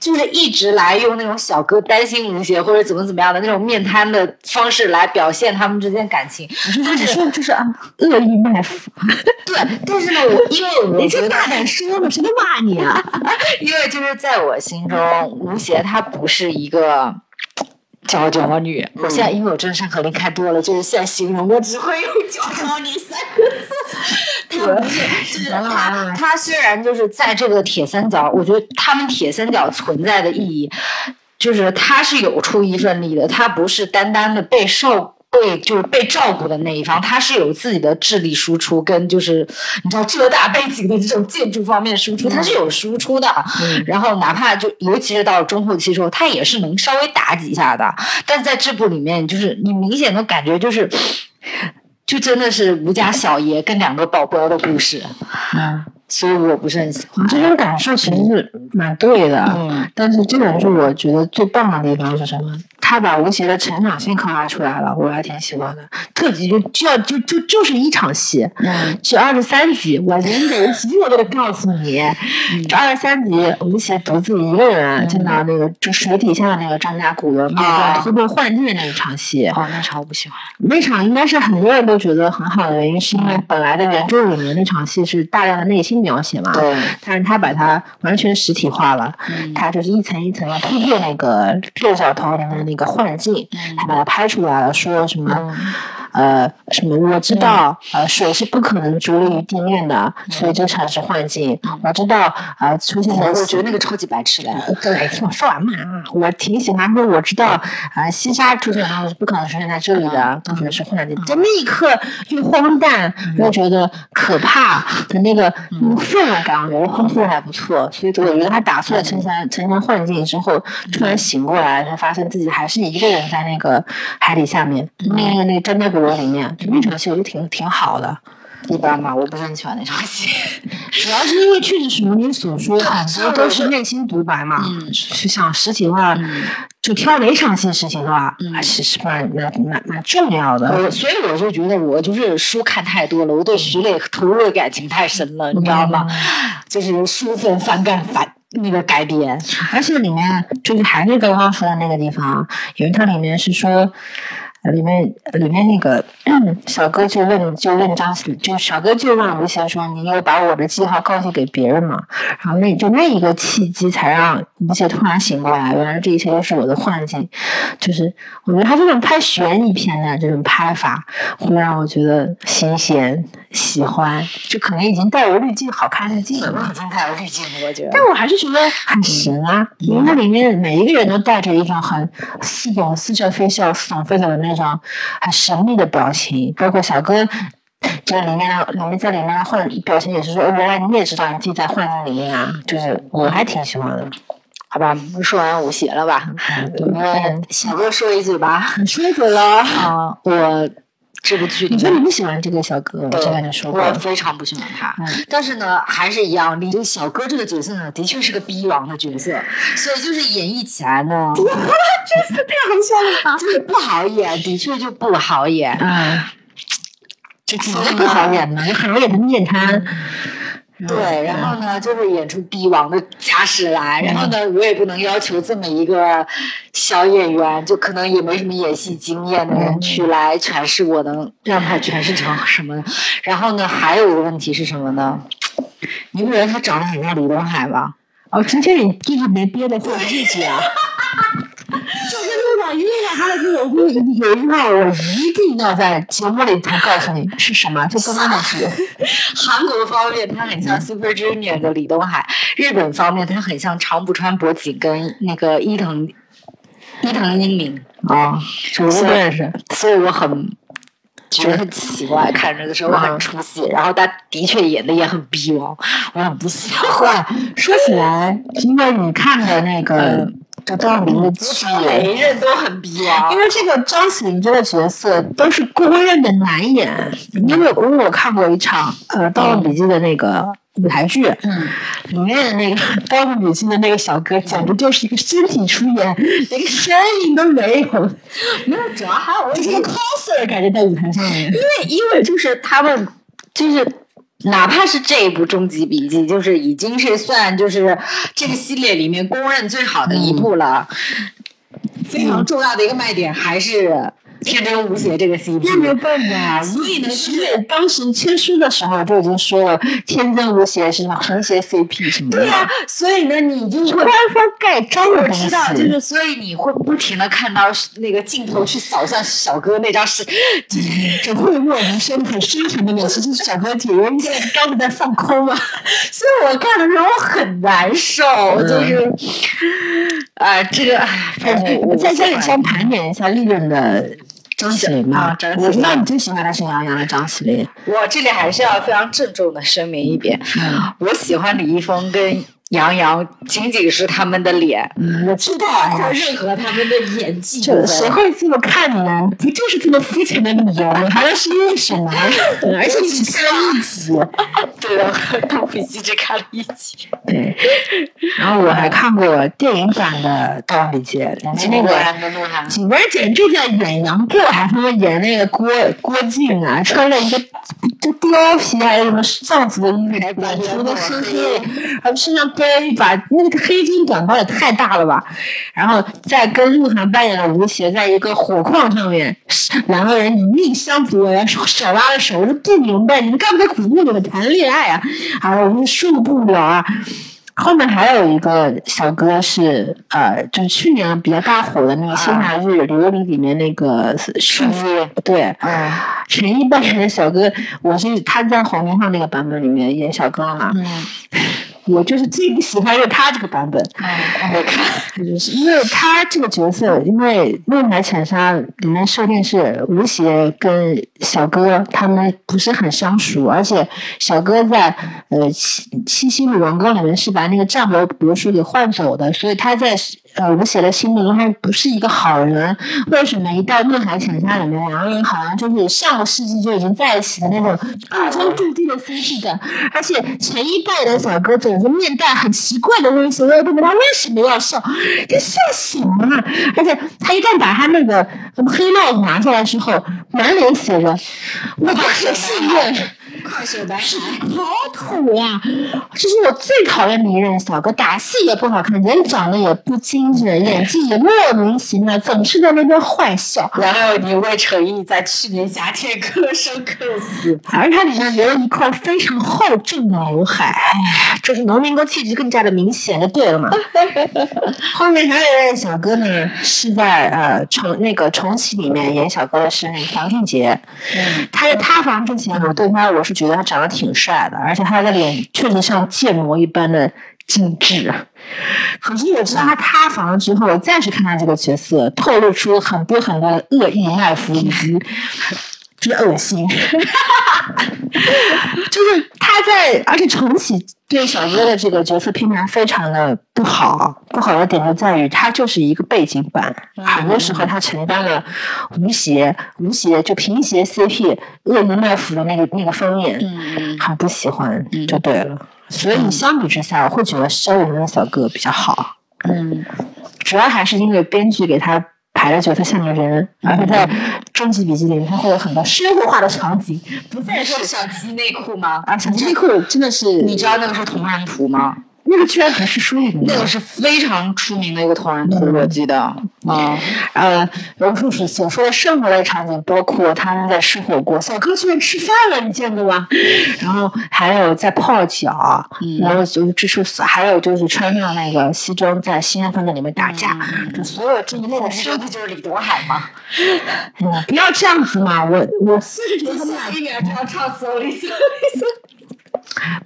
就是一直来用那种小哥担心吴邪或者怎么怎么样的那种面瘫的方式来表现他们之间感情，他只说就是啊恶意卖腐。对，但是呢，我因为我觉得大胆说嘛，谁能骂你啊？因为就是在我心中，吴邪他不是一个。娇娇女，我现在因为我真的上课离开多了，就是现在形容我只会用“娇娇女”三个字。他不是，就是他，他虽然就是在这个铁三角，我觉得他们铁三角存在的意义，就是他是有出一份力的，他不是单单的被受。被就是被照顾的那一方，他是有自己的智力输出，跟就是你知道浙大背景的这种建筑方面输出，他是有输出的。然后哪怕就尤其是到了中后期时候，他也是能稍微打几下的。但在这部里面，就是你明显的感觉就是，就真的是吴家小爷跟两个保镖的故事。嗯。所以我不是很喜欢这种感受，其实是蛮对的。嗯，但是这本书我觉得最棒的地方是什么？他把吴邪的成长性刻画出来了，我还挺喜欢的。特辑就就要就就就是一场戏，嗯，是二十三集，我连每集我都告诉你，这二十三集吴邪独自一个人进到那个就水底下的那个张家古人，突破幻境那一场戏。哦，那场我不喜欢。那场应该是很多人都觉得很好的原因，是因为本来的原著里面那场戏是大量的内心。描写嘛，但是他把它完全实体化了，他就是一层一层的突破那个六小头人的那个幻境，他把它拍出来了，说什么？呃，什么？我知道，呃，水是不可能着力于地面的，所以这才是幻境。我知道，呃，出现在我觉得那个超级白痴的。对，听我说完嘛。我挺喜欢说，我知道，啊，西沙出现的是不可能出现在这里的，都觉得是幻境。在那一刻，又荒诞又觉得可怕的那个氛围感，我觉得烘托还不错。所以，我觉得他打碎了层层层层幻境之后，突然醒过来，才发现自己还是一个人在那个海底下面。那个那个真的。里面那场戏我觉得挺挺好的，一般吧，我不是很喜欢那场戏，主要是因为确实是如你所说，很多都是内心独白嘛，嗯是想实体化，就挑哪场戏实体化，还其实蛮蛮蛮蛮重要的。所以我就觉得我就是书看太多了，我对徐磊投入的感情太深了，你知道吗？就是书粉反感反那个改编，而且里面就是还是刚刚说的那个地方，因为它里面是说。里面里面那个 小哥就问就问张喜，就小哥就问吴邪说：“你有把我的计划告诉给别人吗？”然后那就那一个契机才让吴邪突然醒过来，原来这一切都是我的幻境。就是我觉得他这种拍悬疑片的这种拍法，会让我觉得新鲜、喜欢，就可能已经带有滤镜，好看的镜了，已经带有滤镜了，我觉得。但我还是觉得很神啊！因为那里面每一个人都带着一种很似懂似笑非笑、似懂非懂的那种很神秘的表情，包括小哥，这里面里面在里面换表情也是说，原来你也知道你自己在幻境里面啊，就是我还挺喜欢的。好吧，说完武邪了吧？嗯，小哥说一句吧，说一嘴了啊！我这部剧，你说你不喜欢这个小哥？我之前就说过，我非常不喜欢他。但是呢，还是一样，你这个小哥这个角色呢，的确是个逼王的角色，所以就是演绎起来呢，真是太好笑了，就是不好演，的确就不好演。嗯，这怎么不好演呢？很好演的面瘫。对，然后呢，就会演出帝王的架势来，然后呢，我也不能要求这么一个小演员，就可能也没什么演戏经验的人去来诠释，我能让他诠释成什么？然后呢，还有一个问题是什么呢？你不觉得他长得很像李东海吗？哦，今天你就是没憋的过日子啊！就是路上遇到他的这种，有有一句话我一定要在节目里头告诉你是什么，就刚刚那句。韩国方面他很像 Super Junior 的李东海，日本方面他很像长谷川博己跟那个伊藤伊藤英明啊，我不认识，所以我很觉得很奇怪，看着的时候我很出戏，然后他的确演的也很逼王，我很不喜欢。说起来，因为你看的那个。张起灵的剧，每一任都很逼啊。因为这个张起灵这个角色都是公认的难演。因为我我看过一场呃《盗墓笔记》的那个舞台剧，嗯，里面的那个《盗墓笔记》的那个小哥，简直就是一个身体出演，连个声音都没有。没有，主要还有就是个 coser 感觉在舞台上面。因为因为就是他们就是。哪怕是这一部《终极笔记》，就是已经是算就是这个系列里面公认最好的一部了，非常重要的一个卖点还是。天真无邪这个 CP，那没有办法，所以呢，因为当时签书的时候就已经说了，天真无邪是和谐 CP 什么的。对呀，所以呢，你就官方盖章的我知道，就是所以你会不停的看到那个镜头去扫向小哥那张是，只会默无声很深沉的脸，其实是小哥姐姐在刚刚在放空嘛。所以我看的时候我很难受，就是，啊，这个我，在这里先盘点一下利润的。张起灵啊，我知道你最喜欢的是杨洋的张起灵。我这里还是要非常郑重的声明一遍，我喜欢李易峰跟。杨洋仅仅是他们的脸，我知道，任何他们的演技，谁会这么看你呢？不就是这么肤浅的理由吗？还要是因为什么？而且你只看了一集，对的，盗笔记只看了一集。对，然后我还看过电影版的《盗墓笔记》，那个景文简直在演杨过，还他妈演那个郭郭靖啊，穿了一个就貂皮还是什么藏族的衣服，满头都是黑，还有身上。对，把那个黑金短刀也太大了吧！然后再跟鹿晗扮演的吴邪在一个火矿上面，两个人以命相搏，然后手拉着手，我就不明白你们干嘛在苦木里面谈恋爱啊？啊，我们受不了啊！后面还有一个小哥是呃，就是去年比较大火的那个《新夏日琉璃》里面那个师傅，对，陈毅扮演的小哥，我是他在黄明昊那个版本里面演小哥嘛。我就是最不喜欢用他这个版本，我看，就是因为他这个角色，因为《怒海潜沙》里面设定是吴邪跟小哥他们不是很相熟，而且小哥在呃七七星女王宫里面是把那个战国博士给换走的，所以他在。呃，我写的心目中他不是一个好人。为什么一到《怒海潜沙》里面，两个人好像就是上个世纪就已经在一起的那种命中注定的 CP 感？而且陈一拜的小哥总是面带很奇怪的微笑，我也不明白他为什么要笑，这笑什么？而且他一旦把他那个什么黑帽子拿下来之后，满脸写着“我不可信任”。快手男孩，好土呀！这是我最讨厌的一任小哥，打戏也不好看，人长得也不精致，演技也莫名其妙，总是在那边坏笑。然后你为成毅在去年夏天磕生磕死，而他脸上留了一块非常厚重的刘海，哎，这是农民工气质更加的明显，就对了嘛。后面还有一任小哥呢，是在呃重那个重启里面演小哥的是那个黄俊杰。嗯，他在塌房之前，我对他我是觉得他长得挺帅的，而且他的脸确实像建模一般的精致。可是我知道他塌房了之后，我再去看他这个角色，透露出很多很多的恶意爱抚以及就是恶心。就是他在，而且重启对小哥的这个角色评价非常的不好，不好的点就在于他就是一个背景板，很多时候他承担了吴邪、吴邪就平邪 CP 恶意卖腐的那个那个方面，嗯很不喜欢，就对了。所以相比之下，我会觉得肖远的小哥比较好，嗯主要还是因为编剧给他。排的角色像个人，而且在《终极笔记》里面，他会有很多生活化的场景，不再是小鸡内裤吗？啊，小鸡内裤真的是，你知道那个是同人图吗？那个居然还是书里面，那个是非常出名的一个同人图，我记得。啊，呃，榕树是所说的生活类场景，包括他们在吃火锅，小哥居然吃饭了，你见过吗？然后还有在泡脚，然后就是这是还有就是穿上那个西装在西安饭店里面打架，就所有这一类的生活就是李多海吗？嗯，不要这样子嘛，我我四十多岁一秒就要唱 sorry sorry。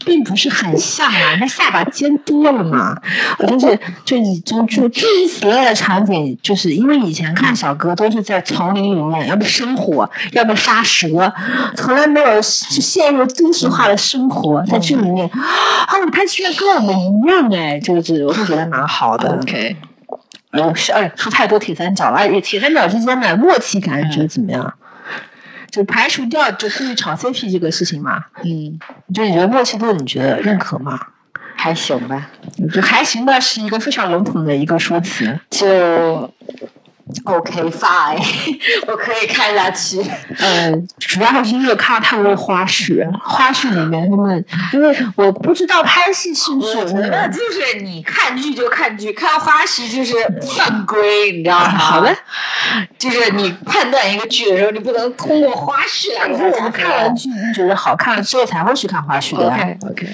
并不是很像啊，他下巴尖多了嘛。我就是就以就就诸如此类的场景，就是因为以前看小哥都是在丛林里面，要不生火，要不杀蛇，从来没有陷入都市化的生活。在这里面，哦，他居然跟我们一样哎，就是我会觉得蛮好的。OK，嗯，是哎，说太多铁三角了，铁三角之间的默契感，觉得怎么样？就排除掉就故意炒 CP 这个事情嘛，嗯，就你觉得默契度你觉得认可吗？还行吧，就还行吧，是一个非常笼统的一个说辞，就 OK fine，我可以看下去。呃，主要还是因为看到太多的花絮，花絮里面他们，因为我不知道拍戏是不是，我觉得就是你看剧就看剧，看花絮就是犯规，你知道吗？好的，就是你判断一个剧的时候，你不能通过花絮来。可是我们看完剧觉得好看了之后才会去看花絮的，OK OK，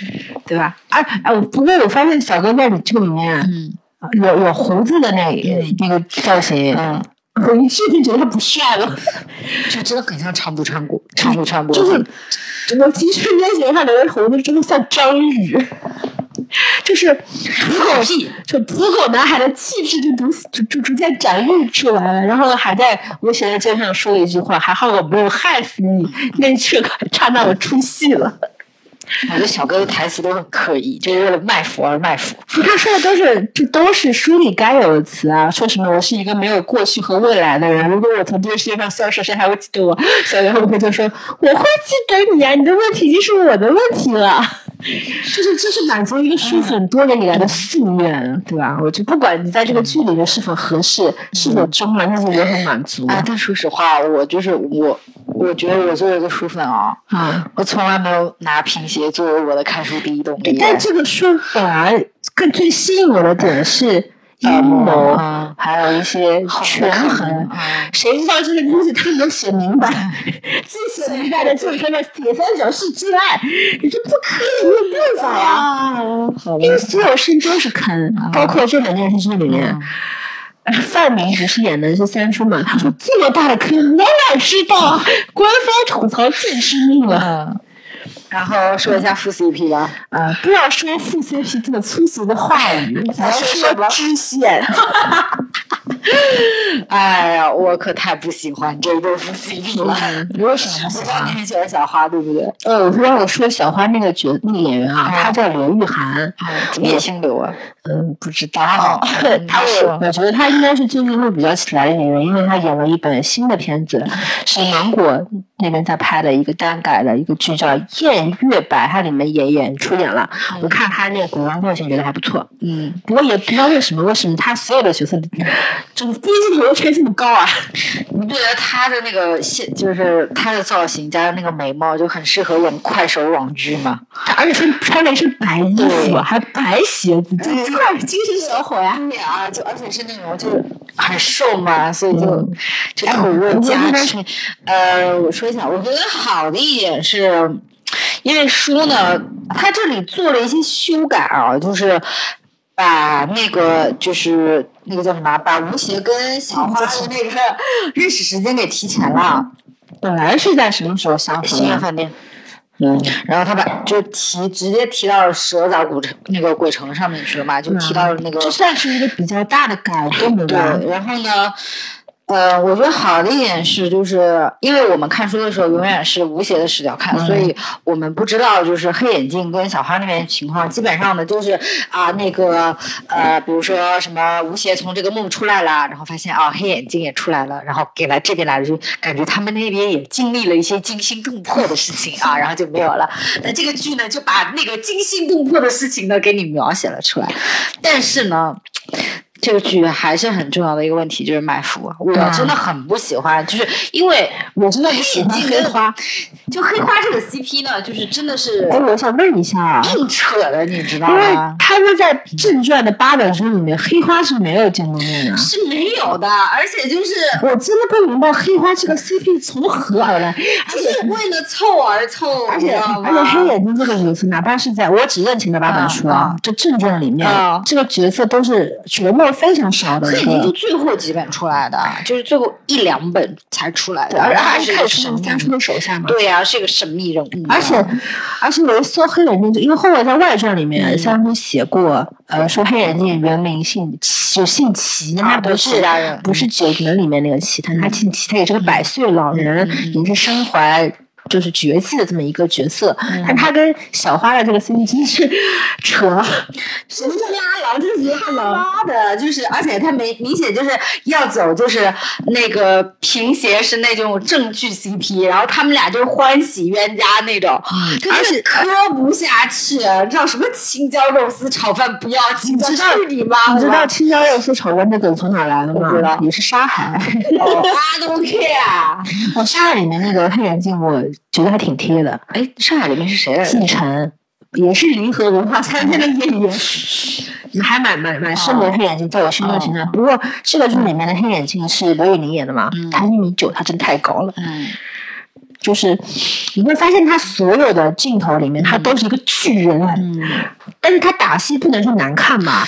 对吧？哎哎，我不过我发现小哥在你这个里面，嗯。有有胡子的那那个造型，嗯，我一瞬间觉得他不帅了，就真的很像长度穿过，长度穿过，就是我一瞬间觉得他留的胡子真的像章鱼，就是土狗屁，就土狗男孩的气质就逐就就逐渐展露出来了，然后还在无形的肩上说了一句话，还好我没有害死你，那一刻刹那我出戏了。我觉得小哥的台词都很刻意，就是为了卖腐而卖腐。他说的都是，这都是书里该有的词啊。说什么我是一个没有过去和未来的人，如果我从这个世界上消失，谁还会记得我？小哥后面就说我会记得你啊，你的问题已经是我的问题了。就是这是满足一个书粉多年以来的夙愿，对吧？我就不管你在这个剧里面是否合适，是否中了，但是我很满足。啊，但说实话，我就是我，我觉得我作为一个书粉啊，嗯，我从来没有拿平鞋作为我的看书第一动力。但这个书本来更最吸引我的点是。阴谋，还有一些权衡，谁知道这些东西他能写明白？最写明白的就是他的铁三角是真爱，你这不可以，没有办法呀。因为所有事都是坑，包括这两件事情里面，范明不是演的是三叔嘛？他说这么大的坑，我哪知道？官方吐槽最致命了。然后说一下副 CP 吧，呃，不要说副 CP 这么粗俗的话语，咱说支线。哎呀，我可太不喜欢这对夫妻了。为什么不喜欢？你很喜欢小花，对不对？呃，我让我说小花那个角那个演员啊，她叫刘玉涵，怎么也姓刘啊？嗯，不知道。她我我觉得她应该是最近路比较起来的演员，因为她演了一本新的片子，是芒果那边在拍的一个单改的一个剧，叫《艳月白》，它里面也演出演了。我看她那个古装造型，觉得还不错。嗯，不过也不知道为什么，为什么她所有的角色，这个低镜头楼圈这么高啊？你不觉得他的那个现就是他的造型加上那个眉毛就很适合演快手网剧吗？而且是穿了一身白衣服，还白鞋子，这块精神小伙呀！对啊，就而且是那种就很瘦嘛，所以就就口味加持。呃，我说一下，我觉得好的一点是。因为书呢，它这里做了一些修改啊，就是把那个就是那个叫什么，把吴邪跟小花的那个 认识时间给提前了。本来是在什么时候相识？星月饭店。嗯。然后他把就提直接提到蛇岛古城那个鬼城上面去了嘛，就提到了那个。这算是一个比较大的改动对，然后呢？呃，我觉得好的一点是，就是因为我们看书的时候永远是吴邪的视角看，所以我们不知道就是黑眼镜跟小花那边情况。基本上呢，都是啊，那个呃，比如说什么吴邪从这个梦出来了，然后发现啊，黑眼镜也出来了，然后给了这边来了，就感觉他们那边也经历了一些惊心动魄的事情啊，然后就没有了。那这个剧呢，就把那个惊心动魄的事情呢给你描写了出来，但是呢。这个剧还是很重要的一个问题，就是卖腐。我真的很不喜欢，就是因为我真的不喜欢黑花。就黑花这个 CP 呢，就是真的是。哎，我想问一下，硬扯的，你知道吗？因为他们在正传的八本书里面，黑花是没有见过面的。是没有的，而且就是我真的不明白黑花这个 CP 从何而来，就是为了凑而凑，而且而且黑眼睛这个角色，哪怕是在我只认前的八本书啊，这正传里面，这个角色都是角色。非常少的，黑眼睛就最后几本出来的，就是最后一两本才出来的，而且还是看出三叔的手下嘛。对呀，是一个神秘人物。而且，而且我一搜黑眼镜，因为后来在外传里面，三叔写过，呃，说黑眼镜原名姓就姓齐，他不是不是九门里面那个齐，他他姓齐，他也是个百岁老人，也是身怀。就是绝技的这么一个角色，但他跟小花的这个 CP 真是扯，什么拉郎，就是他妈的，就是而且他明明显就是要走，就是那个平邪是那种正剧 CP，然后他们俩就是欢喜冤家那种，而且磕不下去，你知道什么青椒肉丝炒饭不要紧，知道你吗？你知道青椒肉丝炒饭这梗从哪来的吗？知道，也是沙海。I don't care，我沙海里面那个黑眼镜我。觉得还挺贴的。哎，上海里面是谁来着？季晨，也是银河文化餐厅的演员，你还蛮蛮蛮适合黑眼镜，在我心中形象。不过这个剧里面的黑眼镜是罗宇宁演的嘛？他一米九，他真的太高了。嗯，就是你会发现他所有的镜头里面，他都是一个巨人。嗯，但是他打戏不能说难看吧？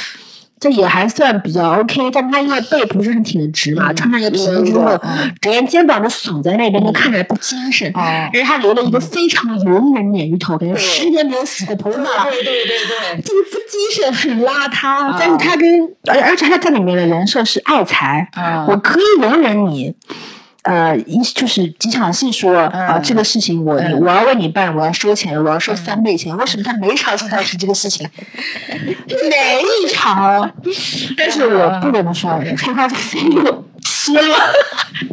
这也还算比较 OK，但他因为背不是很挺的直嘛，穿上一个皮衣之后，整个肩膀都耸在那边，就看起来不精神。而且他留了一个非常油人鲶鱼头，感觉十年没有洗过头发了。对对对对，就是不精神，很邋遢。但是他跟而而且他在里面的人设是爱财，我可以容忍你。呃，一就是几场戏说啊，这个事情我我要为你办，我要收钱，我要收三倍钱。为什么他每场都在提这个事情？每一场，但是我不能说，黑花这个戏我吃了，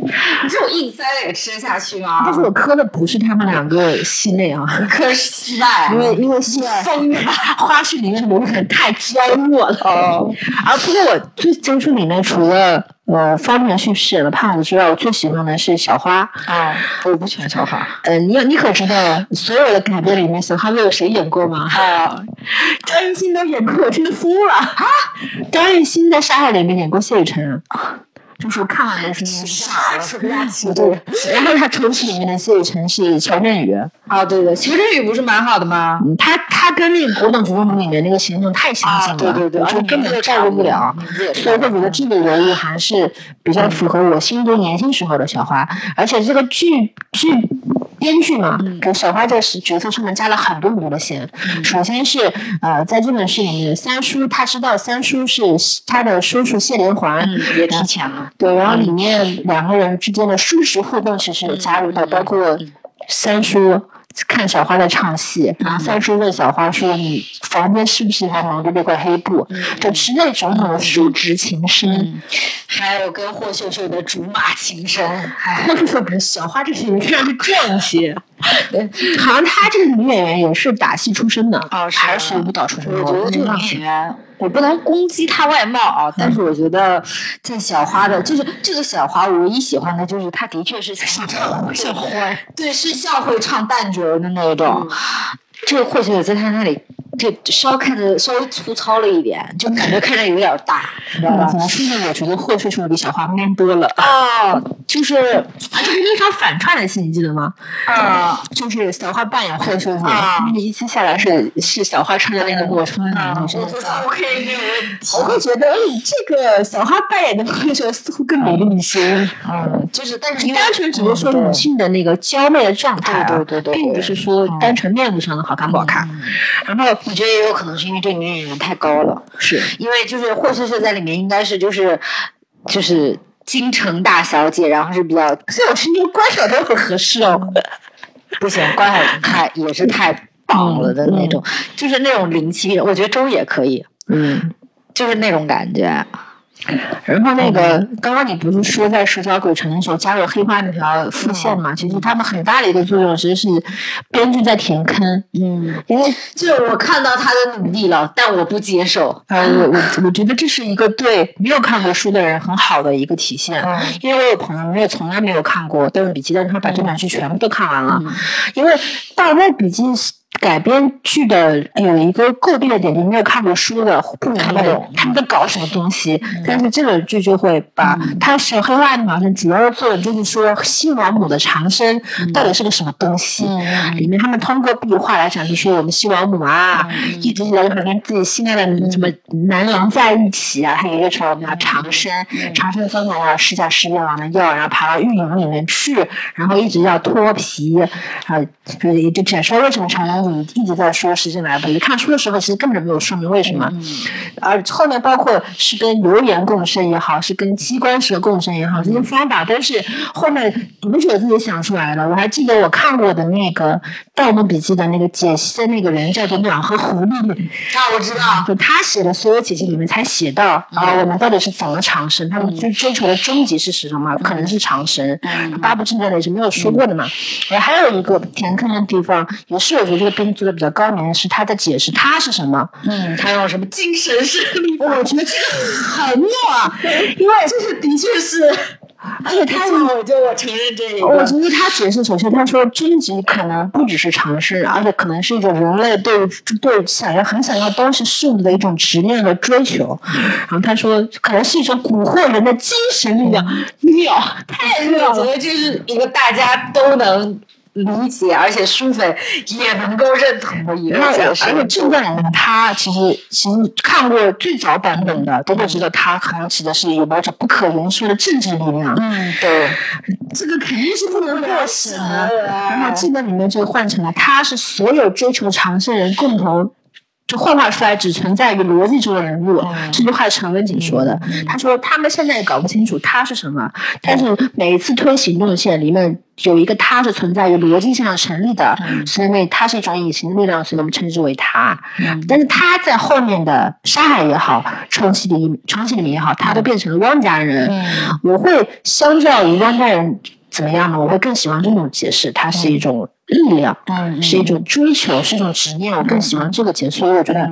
你这种硬塞的也吃得下去吗？但是我磕的不是他们两个戏内啊，磕是戏外，因为因为戏外 花絮里面的人太娇弱了。哦，而不过我最这出里面除了。呃，方明旭饰演的胖子之外，我最喜欢的是小花。啊，我不喜欢小花。嗯，你你可知道所有的改编里面，小花都有谁演过吗？啊，张艺兴都演过，我真的疯了啊！张艺兴在《沙海》里面演过谢雨辰。就是我看完的时候傻了。对，然后他重启里面的谢雨辰是乔振宇。啊，对对，乔振宇不是蛮好的吗？他他跟那个《古董局中里面那个形象太相近了，对对对，就根本就照顾不了。所以我觉得这个人物还是比较符合我心中年轻时候的小花，而且这个剧剧。编剧嘛，给小花这个角色上面加了很多很多的线。首先是呃，在这本书里面，三叔他知道三叔是他的叔叔谢连环，也提前了。对，然后里面两个人之间的叔侄互动其实有加入到，包括三叔。看小花在唱戏，然后三叔问小花说：“你房间是不是还蒙着那块黑布？”就是那种种的叔侄情深，还有跟霍秀秀的竹马情深。霍秀秀比小花这些人看上去壮一些。对，好像她这个女演员也是打戏出身的啊，还是学舞蹈出身的？我觉得这个女演员，我不能攻击她外貌啊，但是我觉得在小花的，就是这个小花，我唯一喜欢的就是她的确是像像 花，对，是像会唱旦角的那种。这个或许在她那里。就稍看着稍微粗糙了一点，就感觉看着有点大，知道吧？怎么说呢？我觉得霍翠翠比小花 man 多了啊！就是，就是那场反串的戏，你记得吗？啊，就是小花扮演霍翠翠，那一期下来是是小花穿的那个裸穿的女生。我可以没有问题。我会觉得这个小花扮演的霍翠翠似乎更美丽一些。嗯，就是，但是单纯只是说女性的那个娇媚的状态，对对对，并不是说单纯面部上的好看不好看。然后。我觉得也有可能是因为这女演员太高了，是因为就是霍思思在里面应该是就是就是京城大小姐，然后是比较，所以我觉得关晓彤很合适哦。不行，关晓彤太也是太棒了的那种，就是那种灵气，我觉得周也可以，嗯，就是那种感觉。然后那个，刚刚你不是说在社交鬼城的时候加入黑化那条副线嘛？其实他们很大的一个作用，其实是编剧在填坑。嗯，因为就我看到他的努力了，但我不接受。啊，我我我觉得这是一个对没有看过书的人很好的一个体现。嗯，因为我有朋友我也从来没有看过《盗墓笔记》，但是他把这本书全部都看完了。因为《盗墓笔记》改编剧的有一个诟病的点，你没有看过书的不明白他们在搞什么东西。但是这个剧就会把它是黑化的嘛，主要做的就是说西王母的长生到底是个什么东西。里面他们通过壁画来展示说我们西王母啊，一直以来跟自己心爱的什么男郎在一起啊，他有一个说我们要长生，长生的方法要吃下十面王的药，然后爬到玉营里面去，然后一直要脱皮，啊，就就展示为什么长生。你一直在说时间来不及，看书的时候其实根本就没有说明为什么，而后面包括是跟留言共生也好，是跟机关蛇共生也好，这些方法都是后面读者自己想出来的。我还记得我看过的那个《盗墓笔记》的那个解析的那个人叫做两河狐狸，啊，我知道，就他写的所有解析里面才写到啊，我们到底是怎么长生，他们追追求的终极是什么？可能是长生。八部正传里是没有说过的嘛。然后还有一个填坑的地方，也是我觉得。编剧做的比较高明的是他的解释他是什么，嗯，他用什么精神胜利法？我觉得这个很妙啊，因为这是的确是，而且他我就我承认这一点，我觉得他解释首先他说终极可能不只是尝试，而且可能是一种人类对对想要很想要东西事物的一种执念和追求，然后他说可能是一种蛊惑人的精神力量，妙，太妙了，我觉得这是一个大家都能。理解，而且书粉也能够认同的一个解释。而且这个人，他其实其实看过最早版本的，都会知道他好像指的是有某种不可言说的政治力量。嗯，对，这个肯定是不能过审的。然后这个里面就换成了，他是所有追求长生人共同。就幻化出来只存在于逻辑中的人物，这句话是陈文锦说的。他说他们现在也搞不清楚他是什么，但是每一次推行动线里面有一个他是存在于逻辑上成立的，所以那他是一种隐形的力量，所以我们称之为他。但是他在后面的沙海也好，重启里重启里面也好，他都变成了汪家人。我会相较于汪家人怎么样呢？我会更喜欢这种解释，它是一种。力量，嗯，是一种追求，是一种执念。我更喜欢这个解，所以我觉得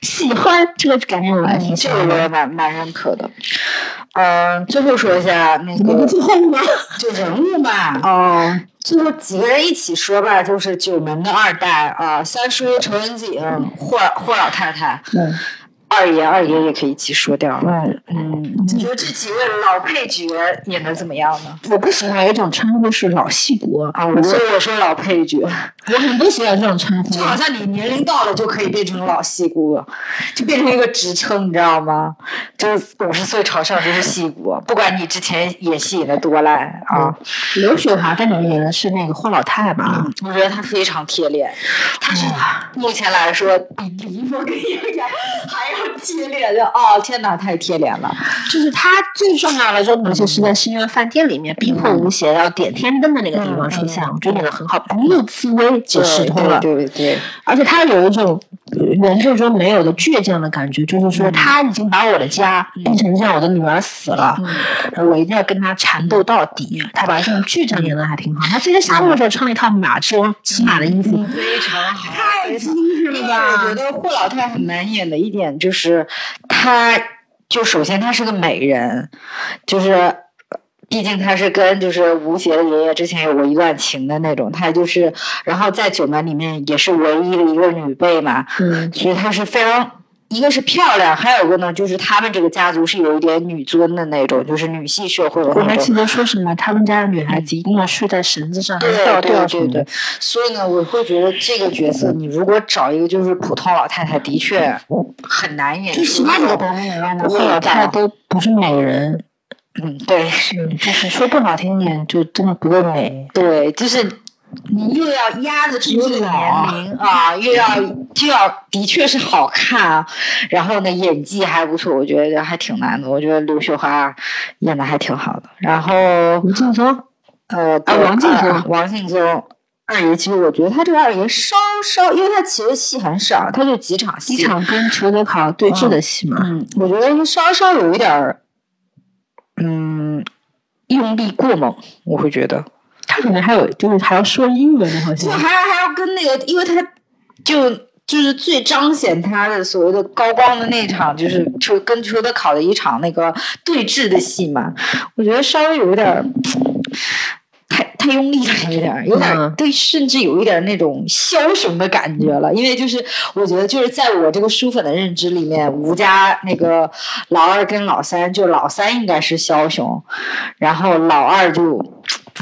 喜欢这个感觉，我还挺这个我也蛮蛮认可的。嗯，最后说一下那个最后吗？就人物吧，哦，最后几个人一起说吧，就是九门的二代啊，三叔陈文景，霍霍老太太，嗯。二爷，二爷也可以一起说掉嗯。嗯，你觉得这几位老配角演的怎么样呢？我不喜欢有一种称呼是老戏骨啊，所以我说老配角。我很不喜欢这种称呼，就好像你年龄到了就可以变成老戏骨，就变成一个职称，你知道吗？就是五十岁朝上就是戏骨，不管你之前演戏演的多烂啊。刘雪华在里面演的是那个霍老太吧？我觉得她非常贴脸，她是目前来说比李易峰跟杨洋还要。贴脸的哦，天哪，太贴脸了！就是他最重要的这个东西是在星月饭店里面逼迫吴邪要点天灯的那个地方出现，我觉得演的很好，不露自威，解释通了。对对对，而且他有一种原著中没有的倔强的感觉，就是说他已经把我的家变成这样，我的女儿死了，我一定要跟他缠斗到底。他把这种倔强演的还挺好。他最近夏末的时候穿了一套马车骑马的衣服，非常好，太精致了吧！我觉得霍老太很难演的一点就是，他就首先她是个美人，就是。毕竟她是跟就是吴邪的爷爷之前有过一段情的那种，她就是，然后在九门里面也是唯一的一个女辈嘛，嗯，所以她是非常，一个是漂亮，还有一个呢就是他们这个家族是有一点女尊的那种，就是女系社会的。我还记得说什么，他们家的女孩子一定要睡在绳子上，对对对对。所以呢，我会觉得这个角色，你如果找一个就是普通老太太，的确很难演。就其他的男演员，老太太都不是美人。嗯，对，是，就是说不好听点，就真的不够美。对，就是你又要压得住这个年龄啊，又要就要的确是好看啊，然后呢演技还不错，我觉得还挺难的。我觉得刘雪华演的还挺好的。然后吴劲松，呃，王劲松，王劲松二爷，其实我觉得他这个二爷稍稍，因为他其实戏很少，他就几场戏，一场跟裘德考对峙的戏嘛。嗯，我觉得稍稍有一点儿。嗯，用力过猛，我会觉得他可能还有就是还要说英文，好像就还要还要跟那个，因为他就就是最彰显他的所谓的高光的那场，就是就跟裘德考的一场那个对峙的戏嘛，我觉得稍微有点。太太用力了，有点，有点对，甚至有一点那种枭雄的感觉了。因为就是我觉得，就是在我这个书粉的认知里面，吴家那个老二跟老三，就老三应该是枭雄，然后老二就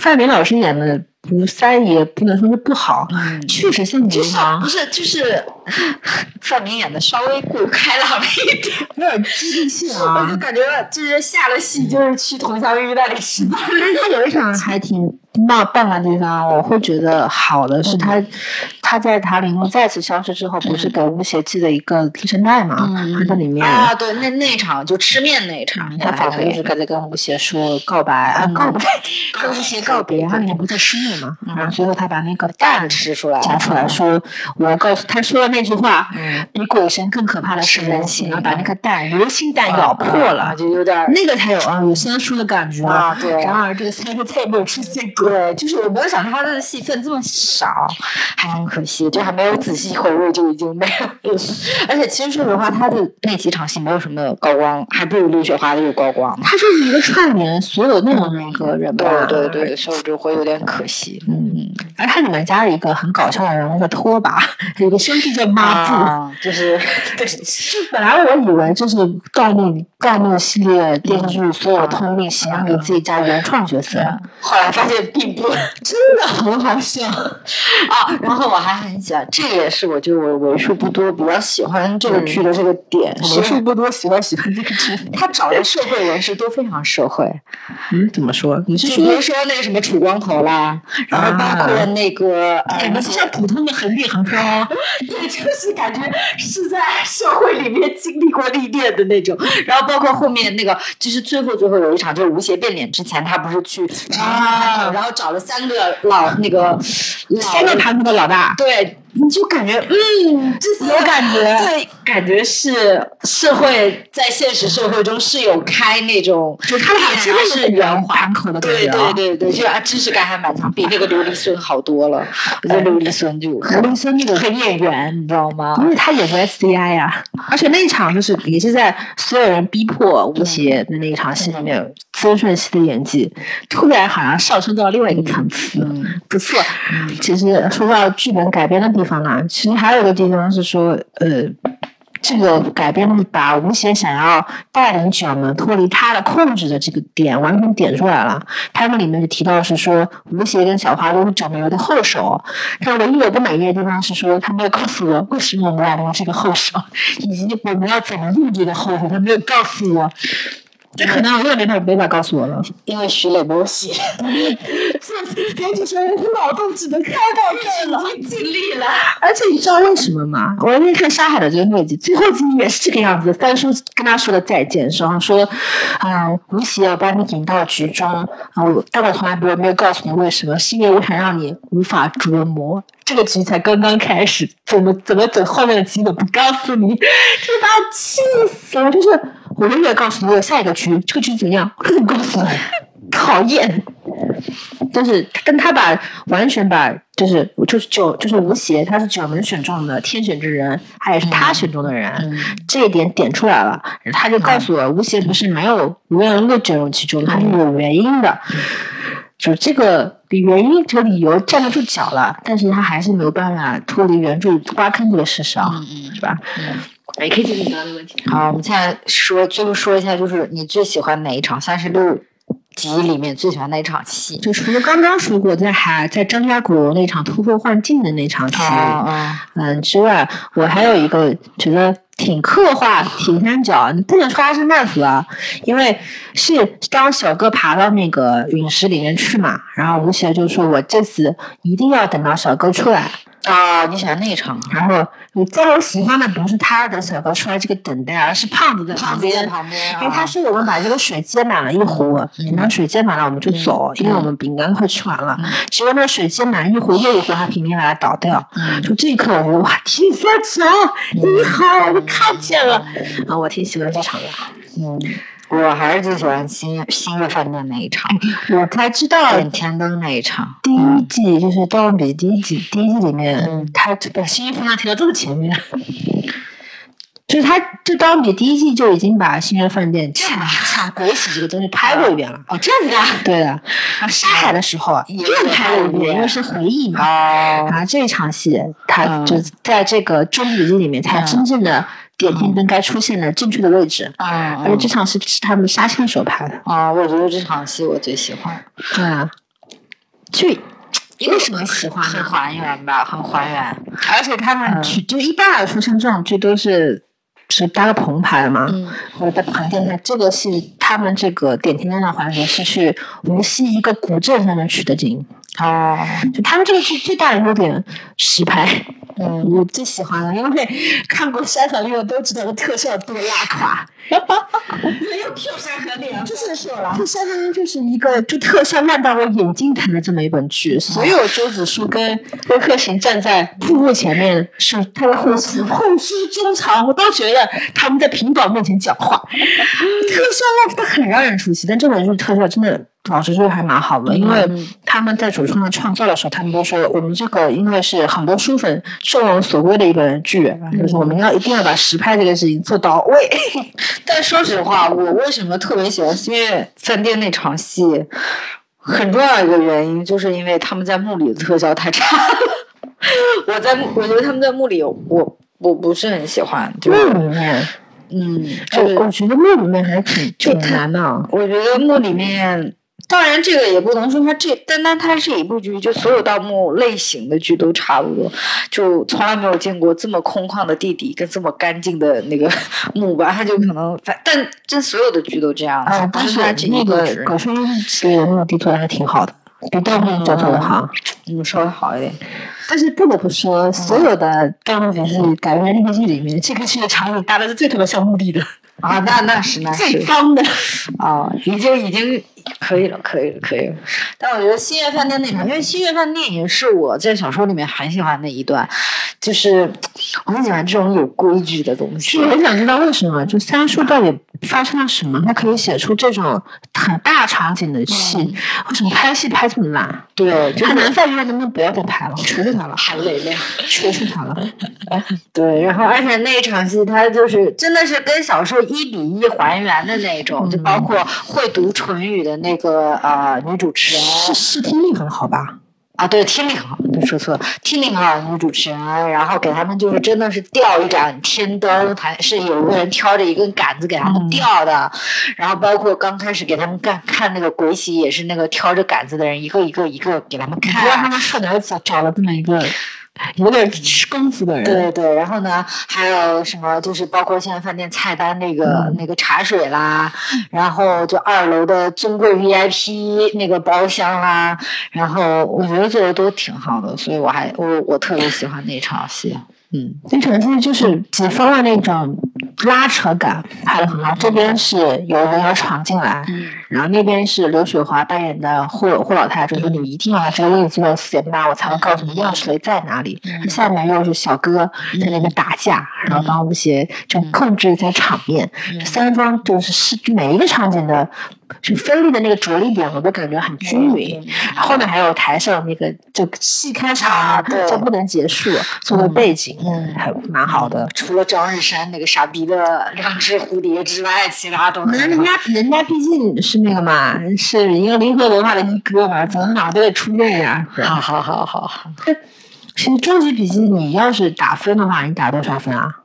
范伟老师演的。吴三也不能说是不好，确实性格好。不是，就是 范明演的稍微过开朗了一点，有点激进性啊。我就感觉就是下了戏就是去佟湘玉那里吃饭。但是他有一场还挺。那办完地方，我会觉得好的是他，他在塔里木再次消失之后，不是给吴邪寄了一个提成袋嘛？他在里面啊，对，那那场就吃面那场，他仿佛就是在跟吴邪说告白啊，告白，跟吴邪告别，他里面不在吃面嘛？然后最后他把那个蛋吃出来，夹出来说，我告诉他说的那句话，比鬼神更可怕的是人性，然后把那个蛋流心蛋咬破了，就有点那个才有啊，有三叔的感觉啊。对，然而这个三个菜没有出现。对，就是我没有想到他的戏份这么少，还很可惜，就还没有仔细回味就已经没有了。而且其实说实话，他的那几场戏没有什么高光，还不如刘雪华的有高光。他就是一个串联所有内容的一个人吧？对对对，所以就会有点可惜。嗯，而他里面加了一个很搞笑的人，那个拖把，有个兄弟叫抹布，就是对。本来我以为就是盗墓盗墓系列电视剧所有通病，喜欢给自己加原创角色，后来发现。并不 真的很好笑啊！然后我还很喜欢，这也是我就我为数不多比较喜欢这个剧的这个点。为数不多喜欢喜欢这个剧，他找的社会人士都非常社会。嗯，怎么说？你是比如说那个什么楚光头啦，然后包括那个感觉就像普通的横店横漂，对，就是感觉是在社会里面经历过历练的那种。然后包括后面那个，就是最后最后有一场，就是吴邪变脸之前，他不是去啊。然后找了三个老那个三个盘子的老大，对。你就感觉，嗯，有感觉，对，感觉是社会在现实社会中是有开那种，就他俩真的是圆滑口的对对对对，就啊，知识感还蛮强，比那个刘立孙好多了。我觉得刘立孙就刘立孙那个很演员，你知道吗？因为他演过 SCI 呀，而且那一场就是也是在所有人逼迫吴邪的那一场戏里面，曾舜晞的演技突然好像上升到另外一个层次，不错。其实说到剧本改编的。地方啊，其实还有一个地方是说，呃，这个改编把吴邪想要带领九门脱离他的控制的这个点完全点出来了。他们里面就提到是说，吴邪跟小花都是九门的后手，但唯一我不满意的地方是说，他没有告诉我为什么我们俩是这个后手，以及我们要怎么用这个后手，他没有告诉我。这可能我又没法没法告诉我了，因为徐磊没有写。编辑说我脑洞只能开到这了，尽力了。而且你知道为什么吗？我那天看《沙海》的最后一集，最后一集也是这个样子。三叔跟他说的再见，然后说：“啊，吴邪要把你引到局中啊，但我从来没有告诉你为什么，是因为我想让你无法琢磨。这个局才刚刚开始，怎么怎么等后面的局都不告诉你，就把我气死了。就是我永远告诉你我下一个局，这个局怎么样，我告诉你？讨厌。”但是跟他把完全把就是就是九就是吴邪，他是九门选中的天选之人，他也是他选中的人，这一点点出来了，他就告诉我吴邪不是没有无缘无故卷入其中，他是有原因的，就是这个原因这个理由站得住脚了，但是他还是没有办法脱离原著挖坑这个事实啊，是吧？也可以继续你刚的问题。好，我们现在说最后说一下，就是你最喜欢哪一场三十六？集里面最喜欢哪一场戏，就除了刚刚说过在海在张家口那场突破幻境的那场戏，嗯之外，我还有一个觉得挺刻画铁三角，你不能说他是慢死啊，因为是当小哥爬到那个陨石里面去嘛，然后吴邪就说：“我这次一定要等到小哥出来。”啊，你喜欢那一场？然后你在我喜欢的不是他的小哥出来这个等待，而是胖子在旁边。旁边，因为他说我们把这个水接满了一壶，等到水接满了我们就走，因为我们饼干快吃完了。结果那水接满一壶又一壶，他拼命把它倒掉。就这一刻，我觉得哇，天三角，你好，我看见了。啊，我挺喜欢这场的。嗯。我还是最喜欢新新月饭店那一场，我才知道点天灯那一场。第一季就是《盗墓笔记》第一季，第一季里面，他把新月饭店提到这么前面，就是他这《盗墓笔》第一季就已经把新月饭店抢抢国玺这个东西拍过一遍了。哦，这样子啊？对的。啊，沙海的时候又拍了一遍，因为是回忆嘛。哦。啊，这一场戏，他就在这个《盗梦笔记》里面才真正的。点天灯该出现的正确的位置，啊！而且这场戏是他们杀青时候拍的啊！我觉得这场戏我最喜欢，对啊，就为什么喜欢？很还原吧，很还原。而且他们剧就一般来说，像这种剧都是是搭个棚拍的嘛，或者在棚店拍。这个是他们这个点天灯的环节是去无锡一个古镇上面取的景哦，就他们这个剧最大的优点实拍。嗯，我最喜欢了，因为看过《山河令》都知道这特效多拉垮。没有 Q 山河令，就是说了，《山河令》就是一个就特效烂到我眼睛疼的这么一本剧。所有周子舒跟温客行站在瀑布前面，是他的后书后书中长，我都觉得他们在屏保面前讲话，特效烂的很让人出戏。但这本剧特效真的。老实说还蛮好的，因为他们在主创的创作的时候，他们都说我们这个因为是很多书粉众望所归的一个剧，就是我们要一定要把实拍这个事情做到位。但说实话，我为什么特别喜欢星月饭店那场戏？很重要一个原因，就是因为他们在墓里的特效太差了。我在我觉得他们在墓里，我我不是很喜欢。墓里面，嗯，就是我觉得墓里面还挺挺难的。我觉得墓里面。当然，这个也不能说它这单单它这一部剧，就所有盗墓类型的剧都差不多，就从来没有见过这么空旷的地底跟这么干净的那个墓吧？它就可能，反但这所有的剧都这样。啊，但是那个《狗生日记》那个地图还是挺好的，比盗墓做的好，嗯，稍微好一点。但是不得不说，所有的盗墓笔记改编日剧里面，这个剧的场景搭的是最他妈像墓地的。啊，那那是那是 最方的啊，已经已经可以了，可以了，可以了。但我觉得新月饭店那场，因为新月饭店也是我在小说里面很喜欢的一段，就是我很喜欢这种有规矩的东西。我很想知道为什么，就三叔到底发生了什么，他可以写出这种很大场景的戏，为什么拍戏拍这么烂？对，他南范院能不能不要再拍了？求求他了，韩磊磊，求求他了。对，然后而且那一场戏，他就是真的是跟小说。一比一还原的那种，就包括会读唇语的那个呃女主持人，是是听力很好吧？啊，对，听力很好，对，说错了，听力很好的女主持人，然后给他们就是真的是吊一盏天灯，还是有个人挑着一根杆子给他们吊的，然后包括刚开始给他们干看那个鬼戏，也是那个挑着杆子的人一个一个一个给他们看，不知道他们上哪找找了这么一个。有点吃功夫的人。对对，然后呢，还有什么？就是包括现在饭店菜单那个那个茶水啦，然后就二楼的尊贵 VIP 那个包厢啦，然后我觉得做的都挺好的，所以我还我我特别喜欢那场戏。嗯，那场戏就是几分的那种拉扯感拍的很好。这边是有人要闯进来，然后那边是刘雪华扮演的霍霍老太太，就说你一定要在这个位置做到四点半，我才能告诉你钥匙雷在哪里。下面又是小哥在那边打架，然后帮吴邪就控制一下场面。三方就是是每一个场景的。就分力的那个着力点，我都感觉很均匀。后面还有台上那个就戏开场就不能结束，作为背景，嗯，还蛮好的。除了张日山那个傻逼的两只蝴蝶之外，其他都……那人家人家毕竟是那个嘛，是一个灵和文化的一哥嘛，怎么哪都得出面呀？好好好好好。其实《终极笔记》，你要是打分的话，你打多少分啊？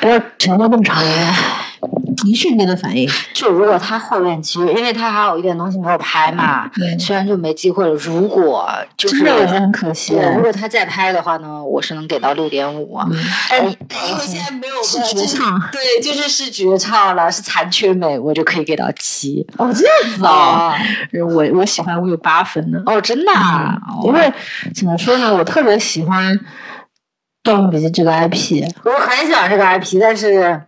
不要承诺那么长呀。一瞬间的反应，就如果他后面其实，因为他还有一点东西没有拍嘛，虽然就没机会了。如果就是很可惜，如果他再拍的话呢，我是能给到六点五。但因为现在没有是绝唱，对，就是是绝唱了，是残缺美，我就可以给到七。哦，这样子啊，我我喜欢，我有八分呢。哦，真的，因为怎么说呢，我特别喜欢。《盗墓笔记》这个 IP，我很喜欢这个 IP，但是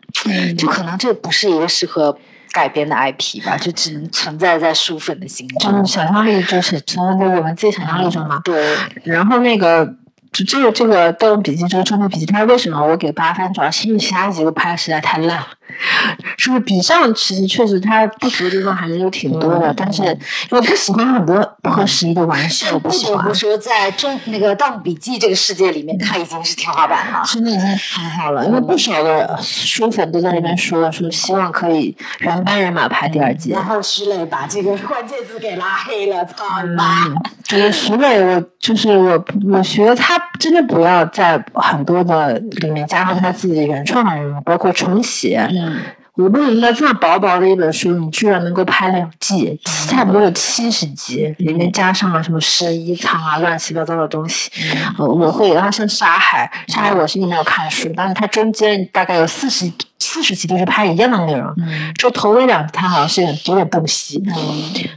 就可能这不是一个适合改编的 IP 吧，就只能存在在书粉的心中。嗯，想象力就是存在我们自己想象力中嘛。对。然后那个，就这个这个《盗墓笔记》这个《盗墓笔记》，它为什么我给八分？主要是因为其他几个拍的实在太烂了。是不是比上其实确实他不足的地方还是有挺多的，但是因为不喜欢很多不合时宜的玩笑，不喜欢。说在中那个《盗墓笔记》这个世界里面，他已经是天花板了，真的已经很好了。因为不少的书粉都在那边说说希望可以原班人马拍第二季。然后徐磊把这个关键字给拉黑了，操你妈！就是徐磊，我就是我，我觉得他真的不要在很多的里面加上他自己原创的人物，包括重写。嗯，我不明白这么薄薄的一本书，你居然能够拍两季，差不多有七十集，里面加上了什么十一仓啊，乱七八糟的东西。我我会，然后像沙海，沙海我是一没有看书，但是它中间大概有四十。四十集都是拍一样的内容，就头那两他好像是有点洞悉，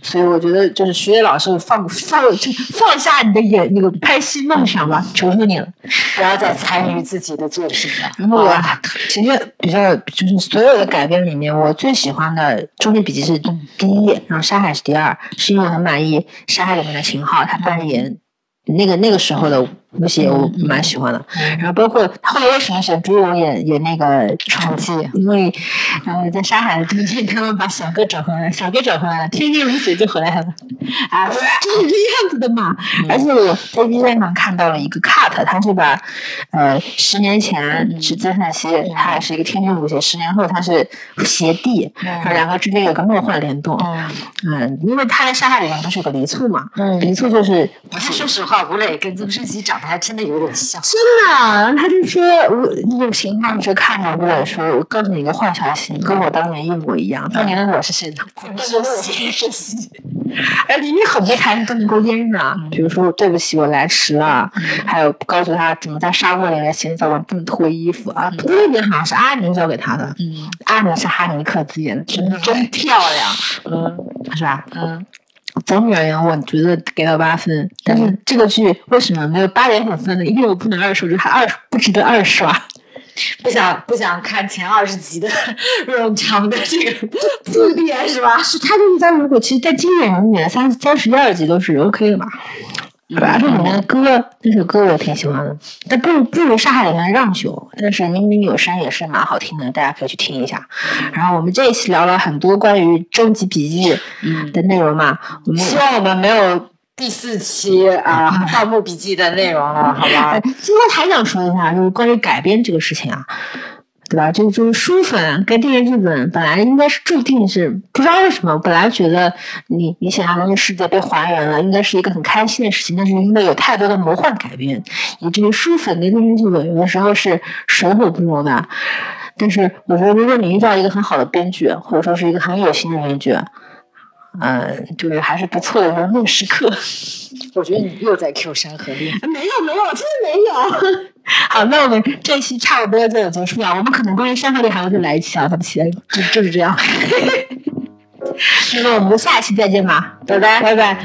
所以我觉得就是徐磊老师放放就放下你的演那个拍戏梦想吧，求求你了，不要再参与自己的作品了。然后我其实比较就是所有的改编里面，我最喜欢的《终极笔记》是第一，然后《沙海》是第二，是因为我很满意《沙海》里面的秦昊，他扮演那个那个时候的。那些我蛮喜欢的，然后包括后来为什么选朱勇演演那个闯记？因为然后在沙海的中间，他们把小哥找回来，小哥找回来了，天天如水就回来了，啊，就是这样子的嘛。而且我在 B 站上看到了一个 cut，他是把呃十年前是曾舜晞，他还是一个天天如水，十年后他是邪帝，两个之间有个梦幻联动。嗯，因为他在沙海里面不是有个黎簇嘛？嗯，黎簇就是，说实话，吴磊跟曾舜晞长。还真的有点像，真的。他就说，我那个情况是看着我说，我告诉你一个坏消息，跟我当年一模一样。当年的我是谁？是谁？是谁？哎，里面很多台词都能够连上，比如说对不起，我来迟了，还有告诉他怎么在沙漠里面洗澡不能脱衣服啊。那边好像是阿宁教给他的，嗯，阿宁是哈尼克自演的，真的真漂亮，嗯，是吧？嗯。总体而言，我觉得给到八分。但是这个剧为什么没有八点五分呢？因为我不能二刷，就还二不值得二刷。不想不想看前二十集的 冗长的这个 铺垫是吧？是他就是在如果其实，在经典里面三三十二集都是 OK 的嘛。而且里面的歌，那首歌我挺喜欢的，但不不如《沙海》里面的《让秀》，但是明明有声也是蛮好听的，大家可以去听一下。然后我们这一期聊了很多关于《终极笔记》的内容嘛，我们希望我们没有第四期啊《盗墓笔记》的内容了，好吧？今天还想说一下，就是关于改编这个事情啊。对吧？就是就是书粉跟电视剧粉本来应该是注定是不知道为什么，本来觉得你你想象中的世界被还原了，应该是一个很开心的事情。但是因为有太多的魔幻改变，以至于书粉跟电视剧粉有的时候是水火不容的。但是我觉得，如果你遇到一个很好的编剧，或者说是一个很有心的编剧，嗯，就是还是不错的人文时刻。我觉得你又在 Q 山河令，没有没有，真的没有。好，那我们这期差不多就结束了。我们可能关于山河令还会再来一期啊，咱们期待，就就是这样。那么我们下一期再见吧，拜拜拜拜。